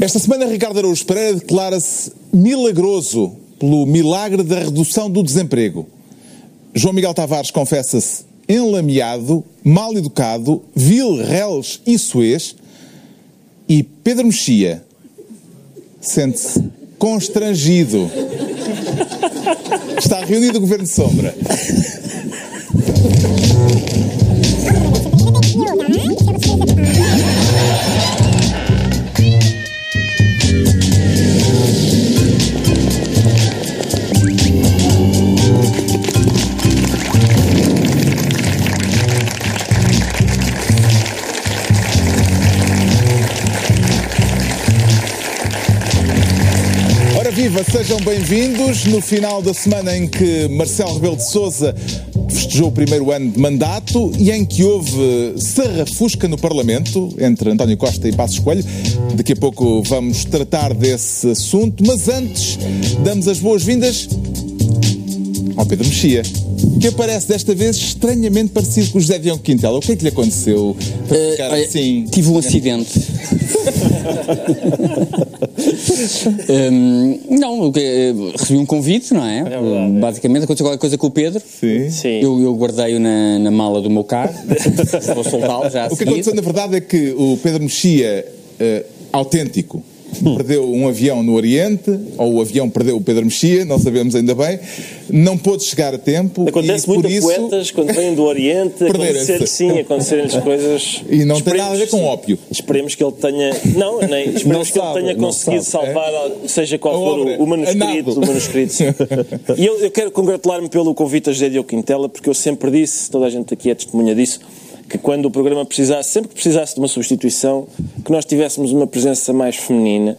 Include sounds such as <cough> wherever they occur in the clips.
Esta semana, Ricardo Araújo Pereira declara-se milagroso pelo milagre da redução do desemprego. João Miguel Tavares confessa-se enlameado, mal educado, vil, reles e suez. E Pedro Mexia sente-se constrangido. Está reunido o Governo de Sombra. Sejam bem-vindos no final da semana em que Marcelo Rebelo de Sousa festejou o primeiro ano de mandato e em que houve sarrafusca no Parlamento entre António Costa e Passos Coelho. Daqui a pouco vamos tratar desse assunto, mas antes damos as boas-vindas ao Pedro Mexia, que aparece desta vez estranhamente parecido com o José Diogo Quintela. O que é que lhe aconteceu? Para Eh, ficar olha, assim... Tive um acidente. Hum, <laughs> não, o que- eh, recebi um convite, não é? Basicamente aconteceu qualquer coisa com o Pedro. Sim. Sim. Eu, eu guardei-o na, na mala do meu carro. <laughs> Vou soltá-lo já a O que seguir. aconteceu, na verdade, é que o Pedro Mexia, eh, autêntico, perdeu um avião no Oriente, ou o avião perdeu o Pedro Mexia, não sabemos ainda bem, não pôde chegar a tempo. Acontece e muito a isso, poetas quando vêm do Oriente, acontecer, sim, acontecerem-lhes coisas. E não tem nada a ver com ópio. Esperemos que ele tenha. Não, nem. Esperemos Não que sabe, ele tenha conseguido sabe, salvar, seja qual for o, o manuscrito. O manuscrito e eu, eu quero congratular-me pelo convite a José Diogo Quintela, porque eu sempre disse, toda a gente aqui é testemunha disso, que quando o programa precisasse, sempre que precisasse de uma substituição, que nós tivéssemos uma presença mais feminina.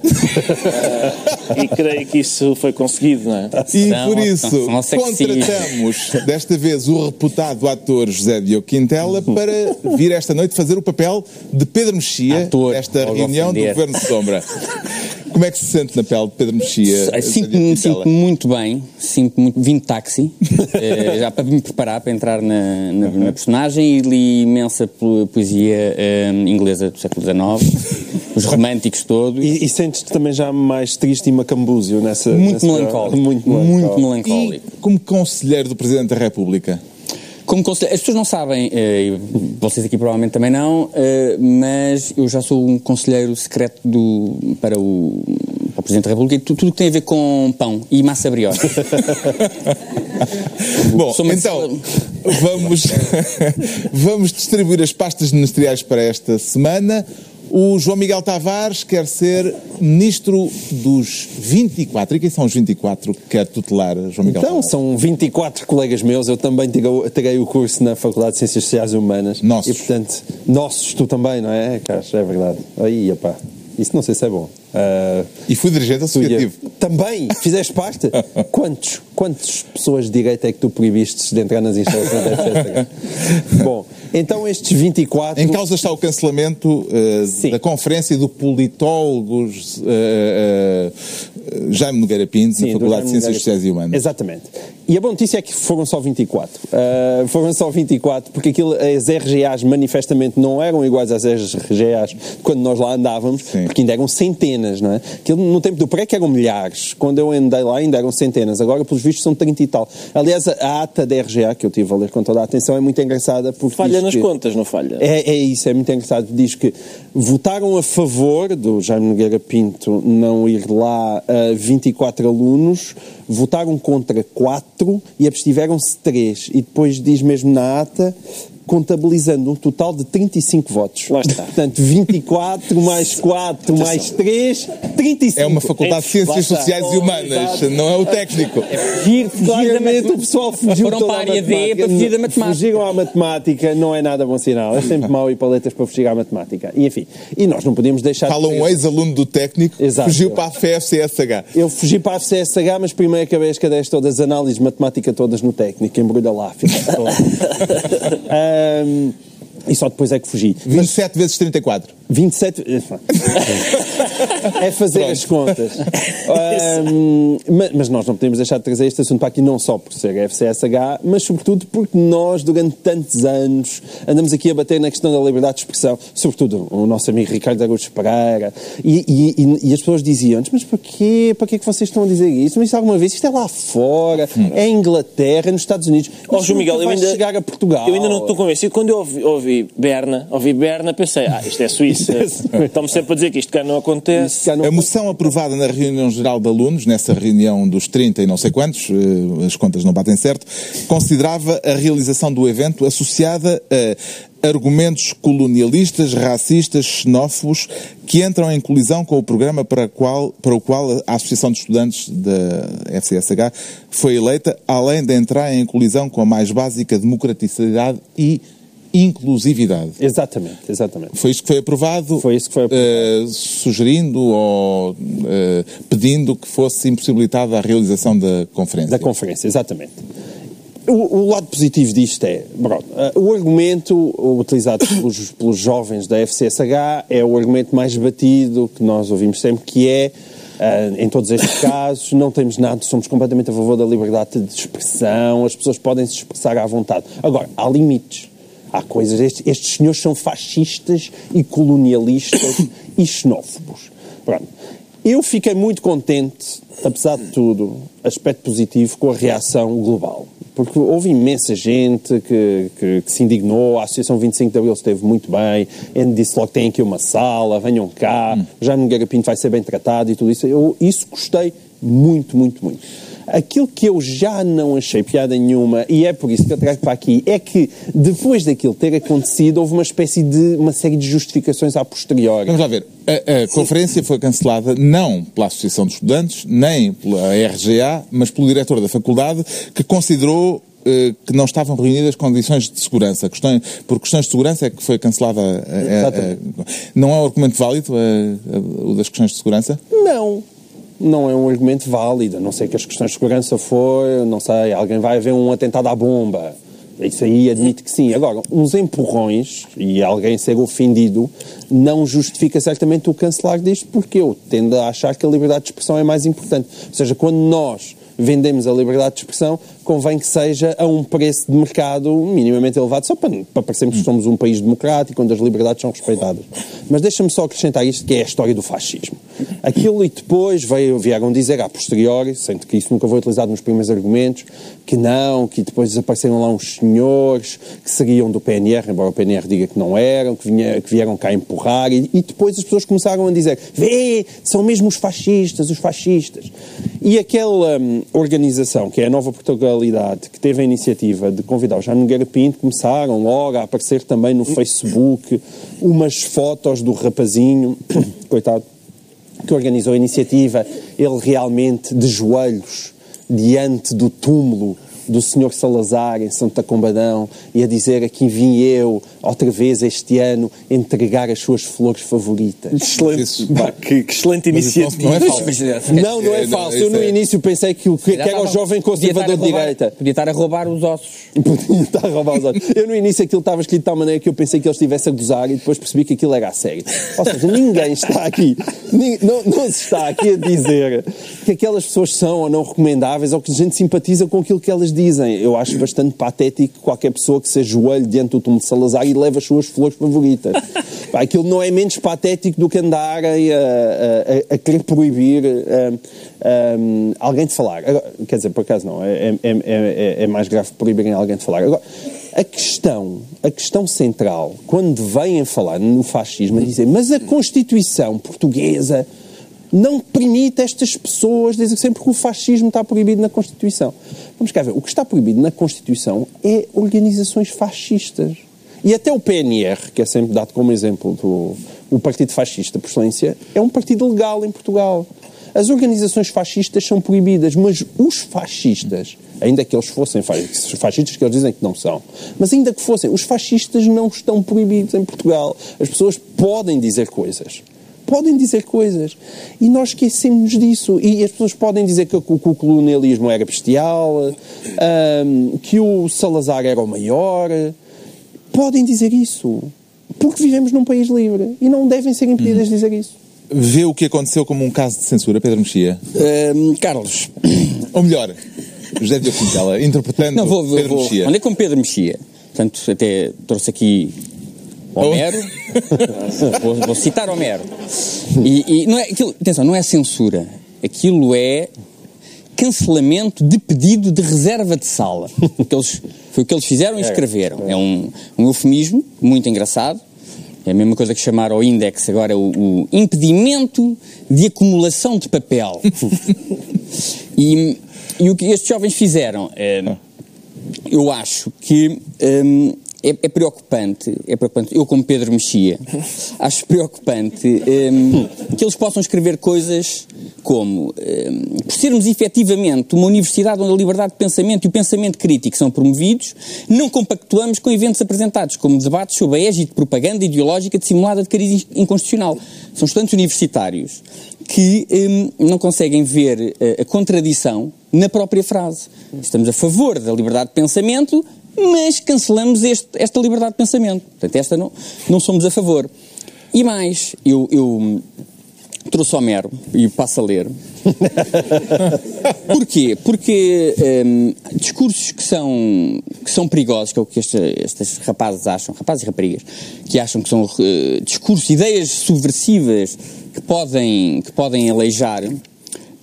Ah, <laughs> e creio que isso foi conseguido, não é? E São- por isso são sexistas. contratamos desta vez o reputado ator José Diogo Quintela para vir esta noite fazer o papel de Pedro Mexia Ator, nesta logo reunião do. Governo de Sombra. <laughs> Como é que se sente na pele de Pedro Mexia? Sinto-me sinto muito bem, sinto muito, vim de táxi, <laughs> eh, já para me preparar para entrar na, na, na personagem e li imensa po- poesia eh, inglesa do século XIX, <laughs> os românticos todos, E, e sentes-te também já mais triste e macambúzio nessa. muito nessa- melancólico, <laughs> Muito muito melancólico. melancólico. E como conselheiro do Presidente da República? Como conselheiro, as pessoas não sabem, eh, vocês aqui provavelmente também não, eh, mas eu já sou um conselheiro secreto do, para, o, para o Presidente da República e tu- tudo o que tem a ver com pão e massa brioche. <laughs> Bom, então vamos, <laughs> vamos distribuir as pastas ministeriais para esta semana. O João Miguel Tavares quer ser ministro dos 24. E quem são os 24 que quer tutelar, João Miguel Então, Tavares? são 24 colegas meus, eu também tirei, tirei o curso na Faculdade de Ciências Sociais e Humanas. Nossos. E, portanto, nossos, tu também, não é, Carlos? É verdade. Aí, epá, isso não sei se é bom. Ah, E fui dirigente associativo. ia- Também? Fizeste parte? <laughs> Quantos? Quantas pessoas de direito é que tu proibiste de entrar nas instalações da? <laughs> Bom, então estes 24... Em causa está o cancelamento Sim. da conferência do politólogo eh, eh, Jaime Nogueira Pinto na do Faculdade de Ciências. Sociais e Humanas. Exatamente. E a boa notícia é que foram só 24. Uh, foram só 24, porque aquilo, as RGAs manifestamente não eram iguais às RGAs quando nós lá andávamos, Sim. porque ainda eram centenas, não é? Aquilo, no tempo do PREC eram milhares. Quando eu andei lá ainda eram centenas. Agora, pelos vistos, são 30 e tal. Aliás, a, ata da RGA, que eu tive a ler com toda a atenção, é muito engraçada. Porque Falha nas que- contas, não falha? é, é isso, é muito engraçado. Diz que votaram a favor do Jaime Nogueira Pinto não ir lá a 24 alunos, votaram contra 4 e abstiveram-se 3. E depois diz mesmo na ata, contabilizando um total de 35 votos. Lá está. Portanto, 24 <laughs> mais 4 mais 3, 35. É uma Faculdade de Ciências. Sociais e Humanas, não é o técnico. Fugir, fugir o pessoal fugiu Foram para a área D para fugir da matemática. Fugiram à matemática, não é nada bom sinal. É sempre mau ir para letras para fugir à matemática. E enfim, e nós não podíamos deixar Fala de um ex-aluno do técnico, Exato. fugiu para a FFCSH. Eu fugi para a FCSH, mas primeiro acabei as cadeias todas, as análises de matemática todas no técnico, embrulha lá, filho. <laughs> Ahm, e só depois é que fugi. 27 vezes 34. 27. <laughs> <laughs> é fazer Pronto. as contas. <laughs> Ahm, mas, nós não podemos deixar de trazer este assunto para aqui, não só por ser FCSH, mas sobretudo porque nós, durante tantos anos, andamos aqui a bater na questão da liberdade de expressão, sobretudo o nosso amigo Ricardo Araújo Pereira, e, e- e- as pessoas diziam-nos, mas porquê? Para que é que vocês estão a dizer isto? Mas isso alguma vez, isto é lá fora, é em Inglaterra, é nos Estados Unidos. Ó, João Miguel, eu ainda, chegar a Portugal. eu ainda não estou convencido. Quando eu ouvi, ouvi Berna, ouvi Berna, pensei, ah, isto é Suíça. <laughs> Estão-me sempre a dizer que isto cá não acontece. Não- A moção aprovada na reunião geral de alunos, nessa reunião dos 30 e não sei quantos, eh, as contas não batem certo, considerava a realização do evento associada a argumentos colonialistas, racistas, xenófobos, que entram em colisão com o programa para, qual, para o qual a Associação de Estudantes da FCSH foi eleita, além de entrar em colisão com a mais básica democraticidade e inclusividade. Exatamente, exatamente. Foi isso que foi aprovado? Foi isso que foi aprovado. eh, sugerindo ou eh, pedindo que fosse impossibilitada a realização da conferência. Da conferência, exatamente. O, o lado positivo disto é, pronto, eh, o argumento utilizado pelos, pelos jovens da FCSH é o argumento mais batido que nós ouvimos sempre, que é, eh, em todos estes <laughs> casos, não temos nada, somos completamente a favor da liberdade de expressão, as pessoas podem se expressar à vontade. Agora, há limites. Há coisas, estes, estes senhores são fascistas e colonialistas e xenófobos. Pronto. Eu fiquei muito contente, apesar de tudo, aspecto positivo, com a reação global. Porque houve imensa gente que, que- que se indignou, a Associação 25 de Abril esteve muito bem, ele disse logo tem aqui uma sala, venham cá, já Nogueira Pinto vai ser bem tratado e tudo isso. Eu, isso gostei muito, muito, muito. Aquilo que eu já não achei piada nenhuma, e é por isso que eu trago para aqui, é que depois daquilo ter acontecido, houve uma espécie de, uma série de justificações a posteriori. Vamos lá ver. A, a conferência foi cancelada não pela Associação de Estudantes, nem pela RGA, mas pelo diretor da faculdade, que considerou eh, que não estavam reunidas condições de segurança. Questões, por questões de segurança é que foi cancelada. a- a- a- não é um argumento válido a- a- o das questões de segurança? Não. Não é um argumento válido. Não sei que as questões de segurança foi, não sei, alguém vai haver um atentado à bomba. Isso aí admito que sim. Agora, uns empurrões e alguém ser ofendido não justifica certamente o cancelar disto, porque eu tendo a achar que a liberdade de expressão é mais importante. Ou seja, quando nós vendemos a liberdade de expressão, convém que seja a um preço de mercado minimamente elevado, só para, para parecermos que somos um país democrático, onde as liberdades são respeitadas. Mas deixa-me só acrescentar isto, que é a história do fascismo. Aquilo e depois veio, vieram dizer a posteriori, sendo que isso nunca foi utilizado nos primeiros argumentos, que não, que depois desapareceram lá uns senhores que seriam do PNR, embora o PNR diga que não eram, que, vinha- que vieram cá empurrar, e, e depois as pessoas começaram a dizer: vê, são mesmo os fascistas, os fascistas. E aquela hum, organização, que é a Nova Portugalidade, que teve a iniciativa de convidar o Jaime Nogueira Pinto, começaram logo a aparecer também no Facebook umas fotos do rapazinho, <coughs> coitado, que organizou a iniciativa, ele realmente de joelhos diante do túmulo do Sr. Salazar em Santa Combadão e a dizer aqui vim eu, outra vez este ano, entregar as suas flores favoritas. Excelente, Isso- pá, que, que excelente isso iniciativa. não é falso. Não, não é É, não, falso. Eu no é- início pensei que, o- que, era o jovem podia estar a conservador de roubar- direita. Podia estar a roubar os ossos. <laughs> Podia estar a roubar os olhos. Eu no início aquilo estava escrito de tal maneira que eu pensei que ele estivesse a gozar e depois percebi que aquilo era a sério. Ou seja, ninguém está aqui, não, não se está aqui a dizer que aquelas pessoas são ou não recomendáveis ou que a gente simpatiza com aquilo que elas dizem. Eu acho bastante patético qualquer pessoa que se ajoelhe diante do túmulo de Salazar e leve as suas flores favoritas. <laughs> Aquilo não é menos patético do que andarem a, a- a- querer proibir hum, hum, alguém de falar. Agora, quer dizer, por acaso não, é, é- é- é- é mais grave proibirem alguém de falar. Agora, a questão, a questão central, quando vêm falar no fascismo, é dizer, mas a Constituição portuguesa não permite estas pessoas, dizem sempre que o fascismo está proibido na Constituição. Vamos cá ver, o que está proibido na Constituição é organizações fascistas. E até o PNR, que é sempre dado como exemplo do o Partido Fascista por excelência, é um partido legal em Portugal. As organizações fascistas são proibidas, mas os fascistas, ainda que eles fossem fa- fascistas, que eles dizem que não são, mas ainda que fossem, os fascistas não estão proibidos em Portugal. As pessoas podem dizer coisas podem dizer coisas. E nós esquecemos disso. E as pessoas podem dizer que, o que o colonialismo era bestial, ahm, que o Salazar era o maior. Podem dizer isso. Porque vivemos num país livre. E não devem ser impedidas de dizer isso. vê o que aconteceu como um caso de censura, Pedro Mexia? Hum, Carlos, <coughs> Ou melhor, José Diogo Quintela, interpretando não vou, vou, Pedro vou Mexia. é com Pedro Mexia. Portanto, até trouxe aqui Homero. <laughs> vou, vou citar Homero. E, e não é, aquilo, atenção, não é censura. Aquilo é cancelamento de pedido de reserva de sala. Que eles- foi o que eles fizeram e escreveram. É um, um eufemismo muito engraçado. É a mesma coisa que chamar ao index agora o, o impedimento de acumulação de papel. <laughs> e, e o que estes jovens fizeram? eh, eu acho que hum, é, é preocupante, é preocupante, eu como Pedro Mexia, <laughs> acho preocupante hum, que eles possam escrever coisas como, hum, por sermos efetivamente uma universidade onde a liberdade de pensamento e o pensamento crítico são promovidos, não compactuamos com eventos apresentados como debates sob a égide de propaganda ideológica dissimulada de cariz inconstitucional. São estudantes universitários que hum, não conseguem ver eh, a contradição na própria frase. Estamos a favor da liberdade de pensamento, mas cancelamos este- esta liberdade de pensamento. Portanto, esta não, não somos a favor. E mais, eu, eu trouxe Homero e passo a ler. <laughs> Porquê? Porque hum, discursos que são, que são perigosos, que é o que este, estes rapazes acham, rapazes e raparigas, que acham que são eh, discursos, ideias subversivas que podem, que podem aleijar.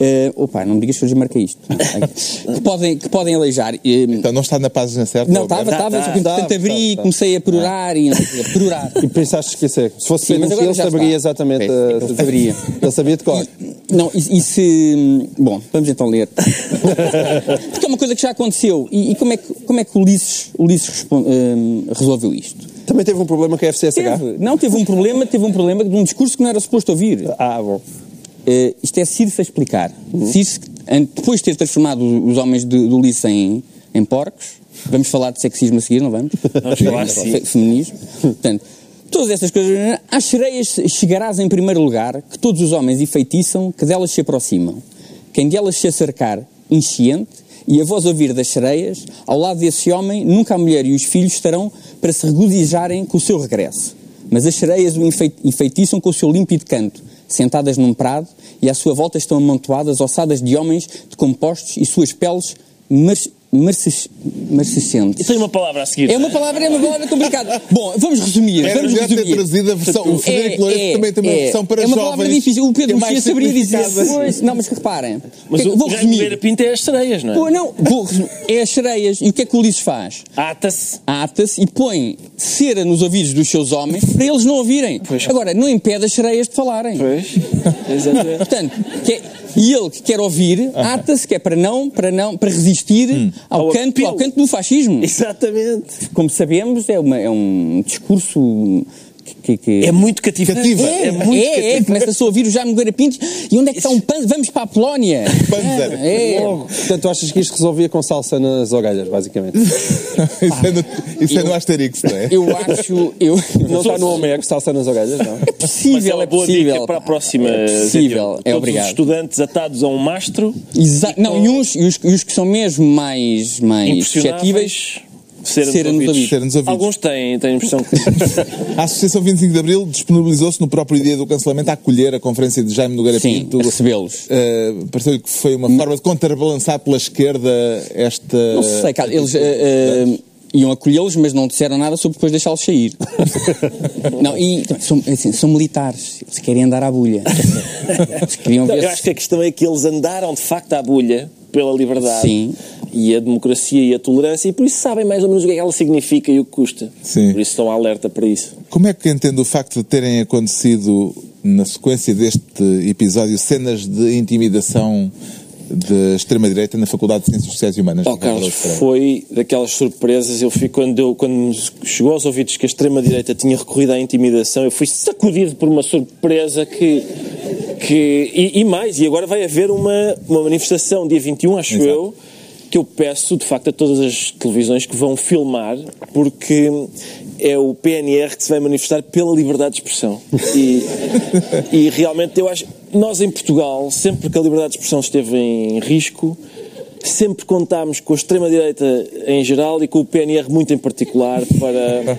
Eh, opa, não me digas que eu marquei isto. <laughs> que, podem, que podem aleijar. eh, Então não está na página certa? não, estava, estava, tá, que entretanto tá, abri e tá. comecei a perorar e a perorar. E pensaste esquecer. Se fosse Sim, ele já saberia está. exatamente. A- ele saberia. Ele sabia de cor. Não, e, e se. Bom, vamos então ler. <laughs> Porque é uma coisa que já aconteceu. E, e como, é que, como é que o Ulisses, Ulisses respon- hum, resolveu isto? Também teve um problema com a FCSH. Teve. Não, teve um problema, teve um problema de um discurso que não era suposto ouvir. Ah, bom. Eh, isto é Circe a explicar. Circe, an- depois de ter transformado os homens de, do Ulisses em, em porcos, vamos falar de sexismo a seguir, não vamos? <laughs> Vamos falar. Fe- Feminismo. Portanto, todas estas coisas. Às sereias chegarás em primeiro lugar, que todos os homens enfeitiçam, que delas se aproximam. Quem delas se acercar, enchiente, e a voz ouvir das sereias, ao lado desse homem, nunca a mulher e os filhos estarão para se regozijarem com o seu regresso. Mas as sereias o enfei- enfeitiçam com o seu límpido canto, sentadas num prado, e à sua volta estão amontoadas ossadas de homens decompostos e suas peles mar marces- marcescentes. tem uma palavra a seguir. É uma palavra, é uma palavra complicada. <laughs> Bom, vamos resumir. Era vamos melhor ter resumir. trazido a versão. O Frederico É, Lourenço é, também tem uma é. versão para É uma jovens. palavra difícil. O é Pedro mais Mexia saberia dizer. Pois, não, mas reparem. Mas O que é o vou resumir. Pinto é as sereias, não é? Pô, não, vou resumir. É as sereias. E o que é que o Ulisses faz? Ata-se. ata-se e põe cera nos ouvidos dos seus homens para eles não ouvirem. Agora, não impede as sereias de falarem. Pois. <laughs> Exatamente. Portanto, que é- e ele que quer ouvir, ata-se que é para não, para não, para resistir ao, Ao canto, apelo. ao canto do fascismo. Exatamente. Como sabemos, é, uma- é um discurso que, que- É muito cativante. Cativa. é, É muito é, é, cativante. começa-se a ouvir o Jaime Nogueira Pinto e onde é que está um panzer? Vamos para a Polónia. Panzer. É, é. Portanto, tu achas que isto resolvia com salsa nas orelhas, basicamente? <laughs> isso é no, isso é no Asterix, não é? Eu acho, eu, Não está no Homero, salsa nas orelhas, não? é é possível, é boa possível. dica para a próxima. É possível, é Todos obrigado. os estudantes atados a um mastro, Exa- não, e, uns, e, os, e os que são mesmo mais, mais suscetíveis. impressionáveis, cera Cera nos nos ouvidos. ouvidos. Cera nos ouvidos. Alguns têm, têm a impressão que... <laughs> A Associação 25 de Abril disponibilizou-se no próprio dia do cancelamento a acolher a conferência de Jaime Nogueira Sim, Pinto. recebê-los. Uh, Pareceu-lhe que foi uma forma de contrabalançar pela esquerda esta. Não sei, cara, eles eh, eh, iam acolhê-los, mas não disseram nada sobre depois deixá-los sair. <laughs> não, e são, assim, são militares, eles querem andar à bulha. <laughs> Eles queriam Não, ver eu acho que a questão é que eles andaram de facto à bulha pela liberdade Sim. e a democracia e a tolerância e por isso sabem mais ou menos o que é que ela significa e o que custa. Sim. Por isso estão alerta para isso. Como é que entende o facto de terem acontecido, na sequência deste episódio, cenas de intimidação da extrema-direita na Faculdade de Ciências Sociais e Humanas? Oh, Carlos, foi daquelas surpresas. Eu fui quando, eu, quando chegou aos ouvidos que a extrema-direita tinha recorrido à intimidação, eu fui sacudido por uma surpresa que. que e, e mais, e agora vai haver uma, uma manifestação dia 21, acho Exato. eu, que eu peço de facto a todas as televisões que vão filmar, porque é o PNR que se vai manifestar pela liberdade de expressão. E, <laughs> e realmente eu acho. Nós em Portugal, sempre que a liberdade de expressão esteve em risco, sempre contámos com a extrema-direita em geral e com o PNR muito em particular para,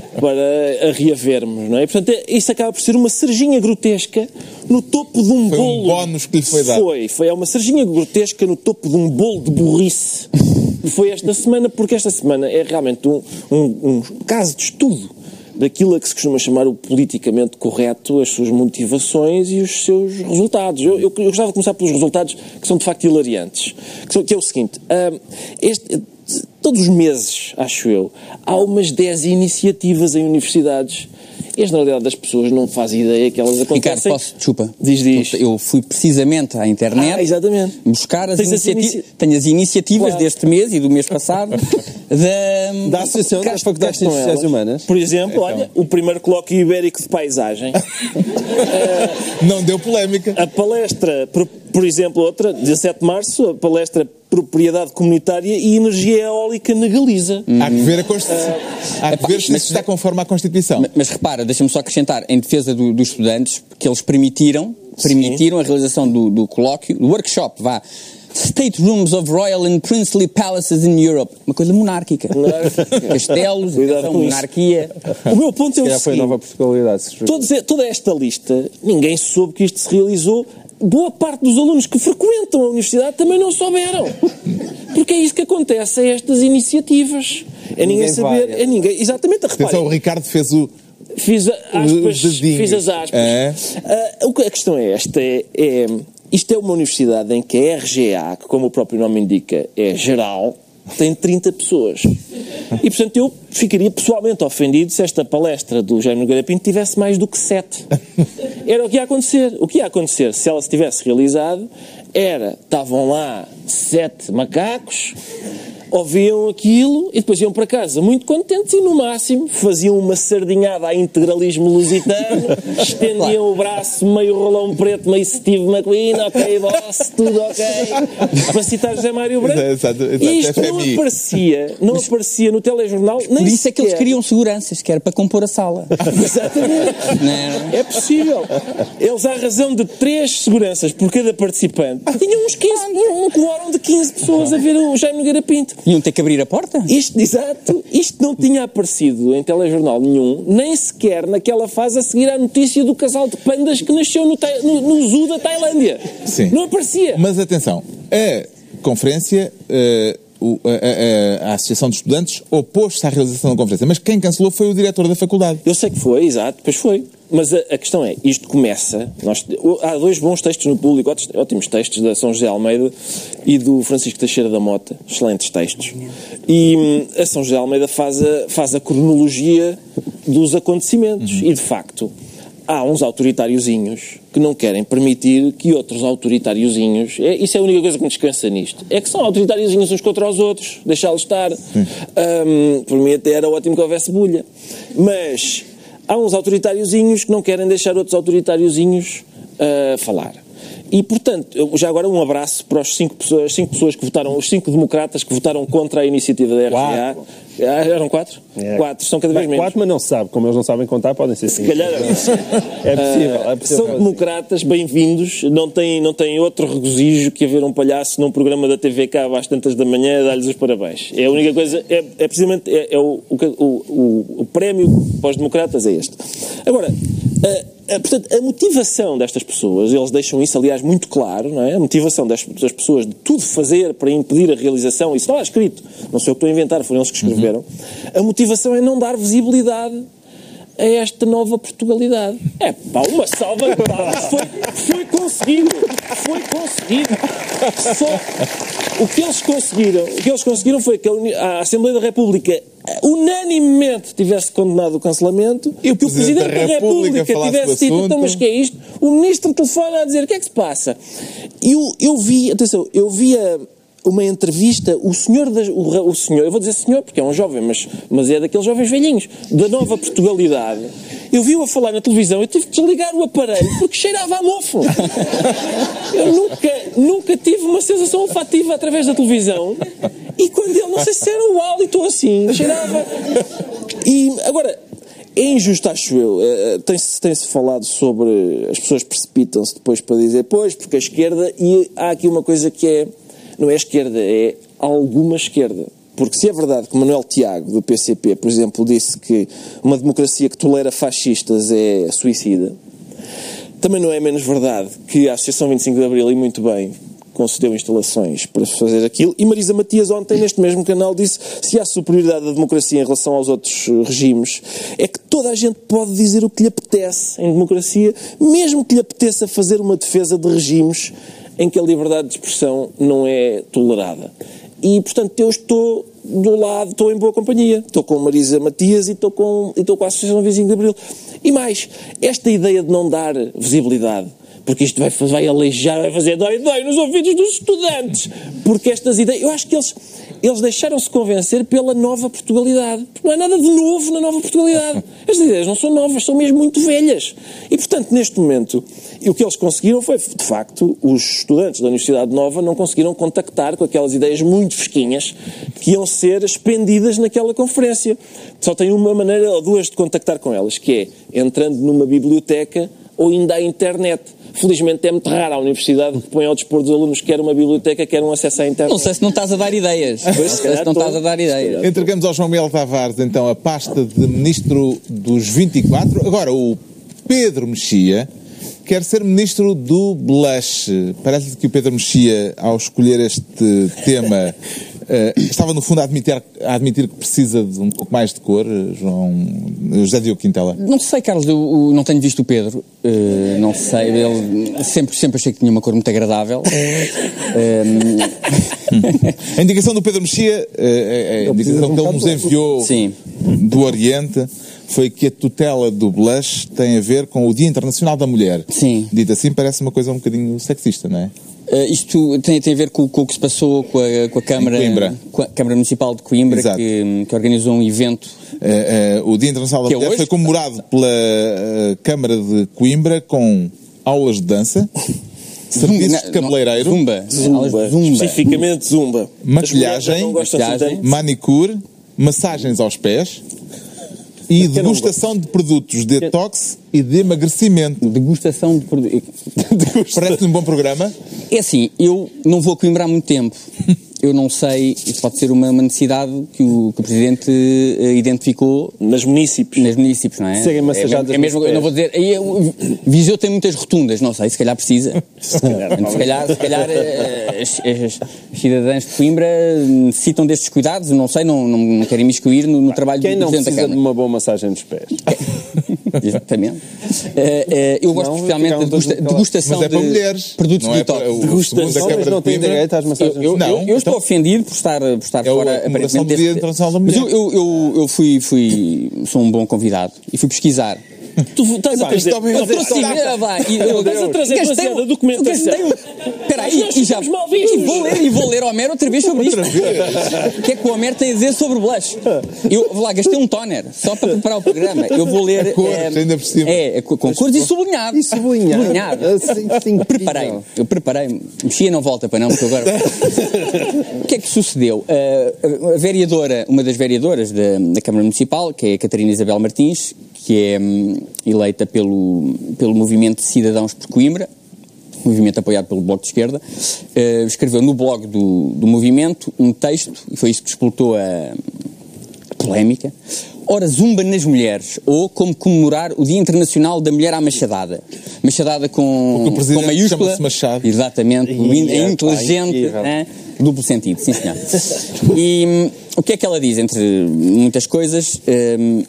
<laughs> para a reavermos, não é? Portanto, é- isso acaba por ser uma serginha grotesca no topo de um Foi um bolo. bónus que lhe foi dado. Foi, foi é uma serginha grotesca no topo de um bolo de burrice. <laughs> Foi esta semana, porque esta semana é realmente um, um, um caso de estudo daquilo a que se costuma chamar o politicamente correto, as suas motivações e os seus resultados. Eu, eu, gostava de começar pelos resultados que são de facto hilariantes. Que, são- que é o seguinte: ah, este- todos os meses, acho eu, há umas 10 iniciativas em universidades. E a generalidade das pessoas não faz ideia que elas Ricardo, acontecem. posso, desculpa. Diz, diz. Eu fui precisamente à internet Ah, exatamente. buscar as inici- Tenho as iniciativas Claro. deste mês e do mês passado <laughs> da, Da Associação das Faculdades de Ciências. Humanas. Por exemplo, olha, o primeiro colóquio ibérico de paisagem. <laughs> Não deu polémica. A palestra, por, por exemplo, outra, 17 de março, a palestra Propriedade Comunitária e Energia Eólica na Galiza. Há que ver a Constituição. Há que ver se mas- isso está conforme à Constituição. Mas, mas repara, deixa-me só acrescentar, em defesa do- dos estudantes, que eles permitiram, permitiram a realização do, do colóquio, do workshop, vá. State Rooms of Royal and Princely Palaces in Europe. Uma coisa monárquica. Castelos, monarquia. O meu ponto é o Já foi seguinte. nova Portugalidade. Todos- toda esta lista, ninguém soube que isto se realizou. Boa parte dos alunos que frequentam a universidade também não souberam. Porque é isso que acontece a estas iniciativas. É ninguém, Ninguém saber, vai. é ninguém. Exatamente, Atenção, o. Ricardo fez o. Fiz, aspas, fiz as aspas. É. O que- a questão é esta: é, é- isto é uma universidade em que a RGA, que como o próprio nome indica, é geral, tem 30 pessoas. E portanto eu ficaria pessoalmente ofendido se esta palestra do Jaime Nogueira Pinto tivesse mais do que 7. Era o que ia acontecer. O que ia acontecer se ela se tivesse realizado era, estavam lá sete macacos, ouviam aquilo e depois iam para casa muito contentes e no máximo faziam uma sardinhada a integralismo lusitano, <laughs> estendiam o braço meio rolão preto, meio Steve McQueen, ok boss, tudo ok, para citar José Mário Branco. Exato, exato, e isto não aparecia, não aparecia no telejornal, nem Por isso é que eles sequer- queriam seguranças, que era para compor a sala. <laughs> Exatamente. Não. É possível. Eles, à razão de três seguranças por cada participante, tinham uns 15, um quórum de 15 pessoas a ver o Jaime Nogueira Pinto. Iam ter que abrir a porta? Isto, exato, isto não tinha aparecido em telejornal nenhum, nem sequer naquela fase a seguir à notícia do casal de pandas que nasceu no, no, no zoo da Tailândia. Sim. Não aparecia. Mas atenção, a conferência, eh, o- a, a- Associação de Estudantes opôs-se à realização da conferência, mas quem cancelou foi o diretor da faculdade. Eu sei que foi, exato, depois foi. Mas a, a questão é, isto começa. Nós, há dois bons textos no público, ótimos- textos, da São José Almeida e do Francisco Teixeira da Mota, excelentes textos. E hum, a São José Almeida faz a, faz a cronologia dos acontecimentos. E de facto, há uns autoritáriozinhos que não querem permitir que outros autoritáriozinhos. É, isso é a única coisa que me descansa nisto. É que são autoritáriozinhos uns contra os outros, deixá-los estar. Hum, por mim até era ótimo que houvesse bulha. Mas há uns autoritáriozinhos que não querem deixar outros autoritáriozinhos ah, falar. E, portanto, já agora um abraço para os cinco pessoas, cinco pessoas que votaram, os cinco democratas que votaram contra a iniciativa da RGA. Ah, eram quatro? É. Quatro, são cada vez menos. Quatro, mas não se sabe. Como eles não sabem contar, podem ser Se cinco. calhar É possível. <laughs> É Ah, possível são democratas, bem-vindos. Não têm não tem outro regozijo que haver um palhaço num programa da TV Cabo às tantas da manhã a dar-lhes os parabéns. É a única coisa, é, é precisamente é, é o, o, o, o prémio para os democratas é este. Agora, a, a, portanto, a motivação destas pessoas, eles deixam isso, aliás, muito claro, não é? A motivação das, das pessoas de tudo fazer para impedir a realização, isso está lá escrito, não sou eu que estou a inventar, foram eles que escreveram. A motivação é não dar visibilidade a esta nova Portugalidade. É pá, uma salva de palmas. Foi, foi conseguido. Foi conseguido. Só o que eles conseguiram, o que eles conseguiram foi que a Assembleia da República unanimemente tivesse condenado o cancelamento E o que o Presidente Presidente da da República República tivesse dito, então, mas que é isto? O Ministro telefona a dizer, o que é que se passa? Eu, eu vi, atenção, eu vi a, uma entrevista, o senhor, das- o, o senhor, eu vou dizer senhor porque é um jovem, mas, mas é daqueles jovens velhinhos, da nova Portugalidade. Eu vi-o a falar na televisão, eu tive que desligar o aparelho porque cheirava a mofo. <laughs> Eu nunca, nunca tive uma sensação olfativa através da televisão e quando ele, não sei se era o hálito ou assim, cheirava. E agora, é injusto, acho eu. Eh, eh, Tem-se tem-se falado sobre. As pessoas precipitam-se depois para dizer, pois, porque a esquerda. E há aqui uma coisa que é. Não é esquerda, é alguma esquerda. Porque se é verdade que Manuel Tiago, do PCP, por exemplo, disse que uma democracia que tolera fascistas é suicida, também não é menos verdade que a Associação 25 de Abril, e muito bem, concedeu instalações para fazer aquilo. E Marisa Matias ontem, neste mesmo canal, disse se há superioridade da democracia em relação aos outros eh, regimes, é que toda a gente pode dizer o que lhe apetece em democracia, mesmo que lhe apeteça fazer uma defesa de regimes em que a liberdade de expressão não é tolerada. E, portanto, eu estou do lado, estou em boa companhia. Estou com Marisa Matias e estou com, e estou com a Associação 25 de Abril. E mais, esta ideia de não dar visibilidade porque isto vai, vai aleijar, vai fazer dói, dói nos ouvidos dos estudantes. Porque estas ideias, eu acho que eles, eles deixaram-se convencer pela nova Portugalidade. Porque não há nada de novo na nova Portugalidade. Estas ideias não são novas, são mesmo muito velhas. E, portanto, neste momento, o que eles conseguiram foi, de facto, os estudantes da Universidade Nova não conseguiram contactar com aquelas ideias muito fresquinhas que iam ser expendidas naquela conferência. Só tem uma maneira ou duas de contactar com elas, que é entrando numa biblioteca ou ainda à internet. Felizmente é muito raro a universidade que põe ao dispor dos alunos quer uma biblioteca, quer um acesso à internet. Não sei se não estás a dar ideias. Pois, se não estás a dar ideias. Entregamos ao João Miguel Tavares, então, a pasta de Ministro dos 24. Agora, o Pedro Mexia quer ser Ministro do Blush. Parece que o Pedro Mexia, ao escolher este tema, <laughs> Uh, estava, no fundo, a admitir, a admitir que precisa de um pouco mais de cor, João José Diogo Quintela? Não sei, Carlos, eu, eu não tenho visto o Pedro. Uh, não sei, ele sempre, sempre achei que tinha uma cor muito agradável. <laughs> <laughs> a indicação do Pedro Mexia, uh, a indicação que ele nos enviou Sim. do Oriente, foi que a tutela do blush tem a ver com o Dia Internacional da Mulher. Sim. Dito assim, parece uma coisa um bocadinho sexista, não é? Uh, isto tem, tem a ver com, com, o que se passou com a, com a Câmara, com a Câmara Municipal de Coimbra, que, que, organizou um evento. Uh, uh, o Dia Internacional da é Mulher é foi comemorado pela Câmara de Coimbra com aulas de dança. Serviços de cabeleireiro. Zumba. Zumba. zumba. Especificamente zumba. Maquilhagem. Maquilhagem manicure. Massagens aos pés. E degustação de produtos detox e de emagrecimento. Degustação de produtos. <laughs> Parece um bom programa? É assim, eu não vou coimbrar muito tempo. <laughs> eu não sei, isso pode ser uma, uma necessidade que o, que o Presidente uh, identificou. Nas municípios. Nas municípios, não é? Serem massajadas é, é mesmo, eu não vou dizer. Aí, Viseu tem muitas rotundas, não sei, se calhar precisa. <laughs> se calhar, se calhar uh, as, as, cidadãs de Coimbra necessitam destes cuidados, não sei, não, não, não quero imiscuir no, no trabalho Quem do Presidente da Câmara. de uma boa massagem dos pés? <laughs> Exatamente. Uh, <laughs> eu gosto não, especialmente da degusta, degustação Mas é para de mulheres. produtos não de é para, o, degustação. Mas não tem direito às massagens. Eu, eu, não, eu, eu então, estou ofendido por estar, por estar é fora, a aparentemente, Mulher. Mas eu, eu, eu, eu fui, fui, sou um bom convidado e fui pesquisar. Tu estás a trazer... Eu trouxe... Estás a trazer demasiada documentação. Espera aí, e já... E vou ler, e vou ler Homero outra vez sobre isto. O que é que o Homero tem a dizer sobre o blush? Eu, lá, gastei um toner só para preparar o programa. Eu vou ler... A cores, é, ainda por cima. É, com cores e sublinhado. E sublinhado. sublinhado. Assim, preparei. Eu preparei. Mexia não volta para não, porque agora... <laughs> o que é que sucedeu? Uh, a vereadora, uma das vereadoras da, da Câmara Municipal, que é a Catarina Isabel Martins, que é hum, eleita pelo, pelo Movimento de Cidadãos por Coimbra, movimento apoiado pelo Bloco de Esquerda, uh, escreveu no blog do, do movimento um texto, e foi isso que explotou a, polémica, Ora, zumba nas mulheres, ou como comemorar o Dia Internacional da Mulher à Machadada. Machadada com, com maiúscula. Machado. Exatamente, é inteligente, é, duplo sentido, sim senhor. <laughs> e um, o que é que ela diz, entre muitas coisas? Um,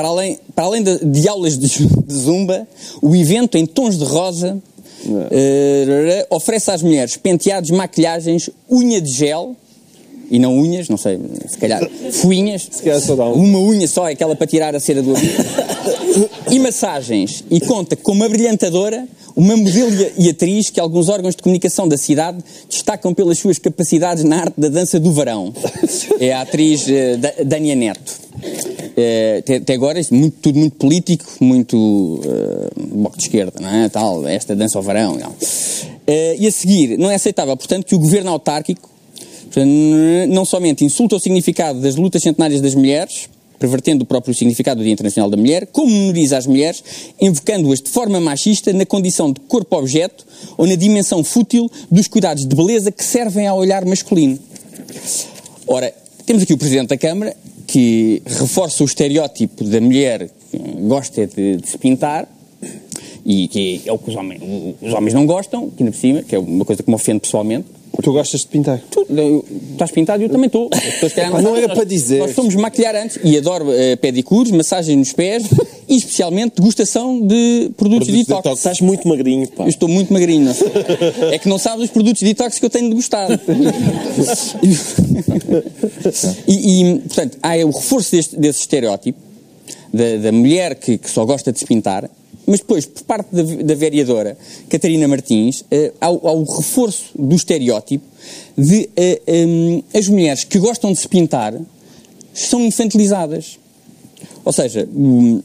para além, para além de, de aulas de, de, zumba, o evento em tons de rosa uh, oferece às mulheres penteados, maquilhagens, unha de gel, e não unhas, não sei, se calhar fuinhas, se calhar só dá um. uma unha só, é aquela para tirar a cera do ouvido, e massagens, e conta com uma brilhantadora, uma modelo e atriz que alguns órgãos de comunicação da cidade destacam pelas suas capacidades na arte da dança do varão. É a atriz uh, Dania Neto. Uh, até, agora, muito, tudo muito político, muito uh, bloco de esquerda, não é? Tal, esta dança ao varão. Uh, e a seguir, não é aceitável, portanto, que o governo autárquico não somente insulta o significado das lutas centenárias das mulheres, pervertendo o próprio significado do Dia Internacional da Mulher, como menoriza as mulheres, invocando-as de forma machista na condição de corpo-objeto ou na dimensão fútil dos cuidados de beleza que servem ao olhar masculino. Ora, temos aqui o Presidente da Câmara, que reforça o estereótipo da mulher que gosta de, de se pintar, e que é o que os homens, os homens não gostam, aqui por cima, que é uma coisa que me ofende pessoalmente. Tu gostas de pintar? Tu eu- estás pintado e eu também estou. <laughs> Não era nós- para dizer. Nós somos maquilhar antes e adoro eh, pedicures, massagem nos pés e especialmente degustação de produtos, de Produtos detox. detox. Estás muito magrinho, pá. Eu estou muito magrinho. É que não sabes os produtos de detox que eu tenho degustado. e, e, portanto, há o reforço deste, desse estereótipo da, da mulher que, que só gosta de se pintar, mas depois, por parte da, da vereadora Catarina Martins, eh, há, há o reforço do estereótipo de eh, em, as mulheres que gostam de se pintar são infantilizadas. Ou seja, hum,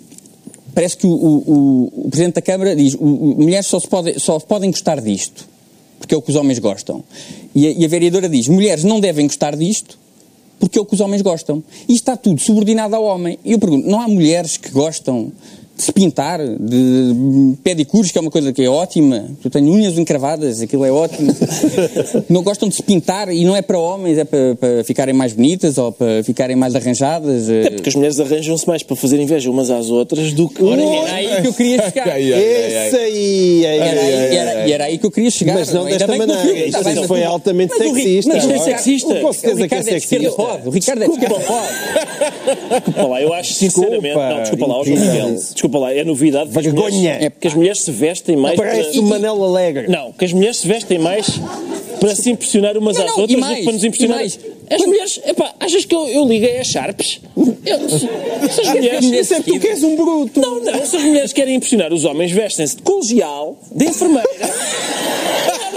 parece que o, o- o- Presidente da Câmara diz mulheres só, pode, só podem gostar disto, porque é o que os homens gostam. E a, e a vereadora diz mulheres não devem gostar disto, porque é o que os homens gostam. E está tudo subordinado ao homem. E eu pergunto, não há mulheres que gostam se pintar, de pedicures, que é uma coisa que é ótima. Eu tenho unhas encravadas, aquilo é ótimo. <laughs> não gostam de se pintar e não é para homens, é para, para ficarem mais bonitas ou para ficarem mais arranjadas. É porque as mulheres arranjam-se mais para fazer inveja umas às outras do que. Ora, era aí que eu queria <laughs> chegar. Esse aí! ai, Era aí, ai, era, ai. e era aí que eu queria chegar. Mas não é? Desta o maneira. Isto foi altamente mas o sexista. mas Isto é o Ricardo- sexista. o Com certeza que é de esquerda sexista. O Ricardo é de esquerda pode. Desculpa lá, eu acho sinceramente. Não, desculpa lá, ó, João. Miguel. Desculpa lá, é novidade. que Vergonha. mulheres- É porque as mulheres se vestem mais. Parece para- o Manel Alegre. Não, que as mulheres se vestem mais para se impressionar umas Não, às não, e outras do mais, que para nos e impressionar. mais. As mulheres, epá, achas que eu, eu liguei a Sharps? Eu, se, se as mulheres. Isso é porque tu queres um bruto. Não, não, se as mulheres querem impressionar os homens, vestem-se de colegial, de enfermeira. <laughs>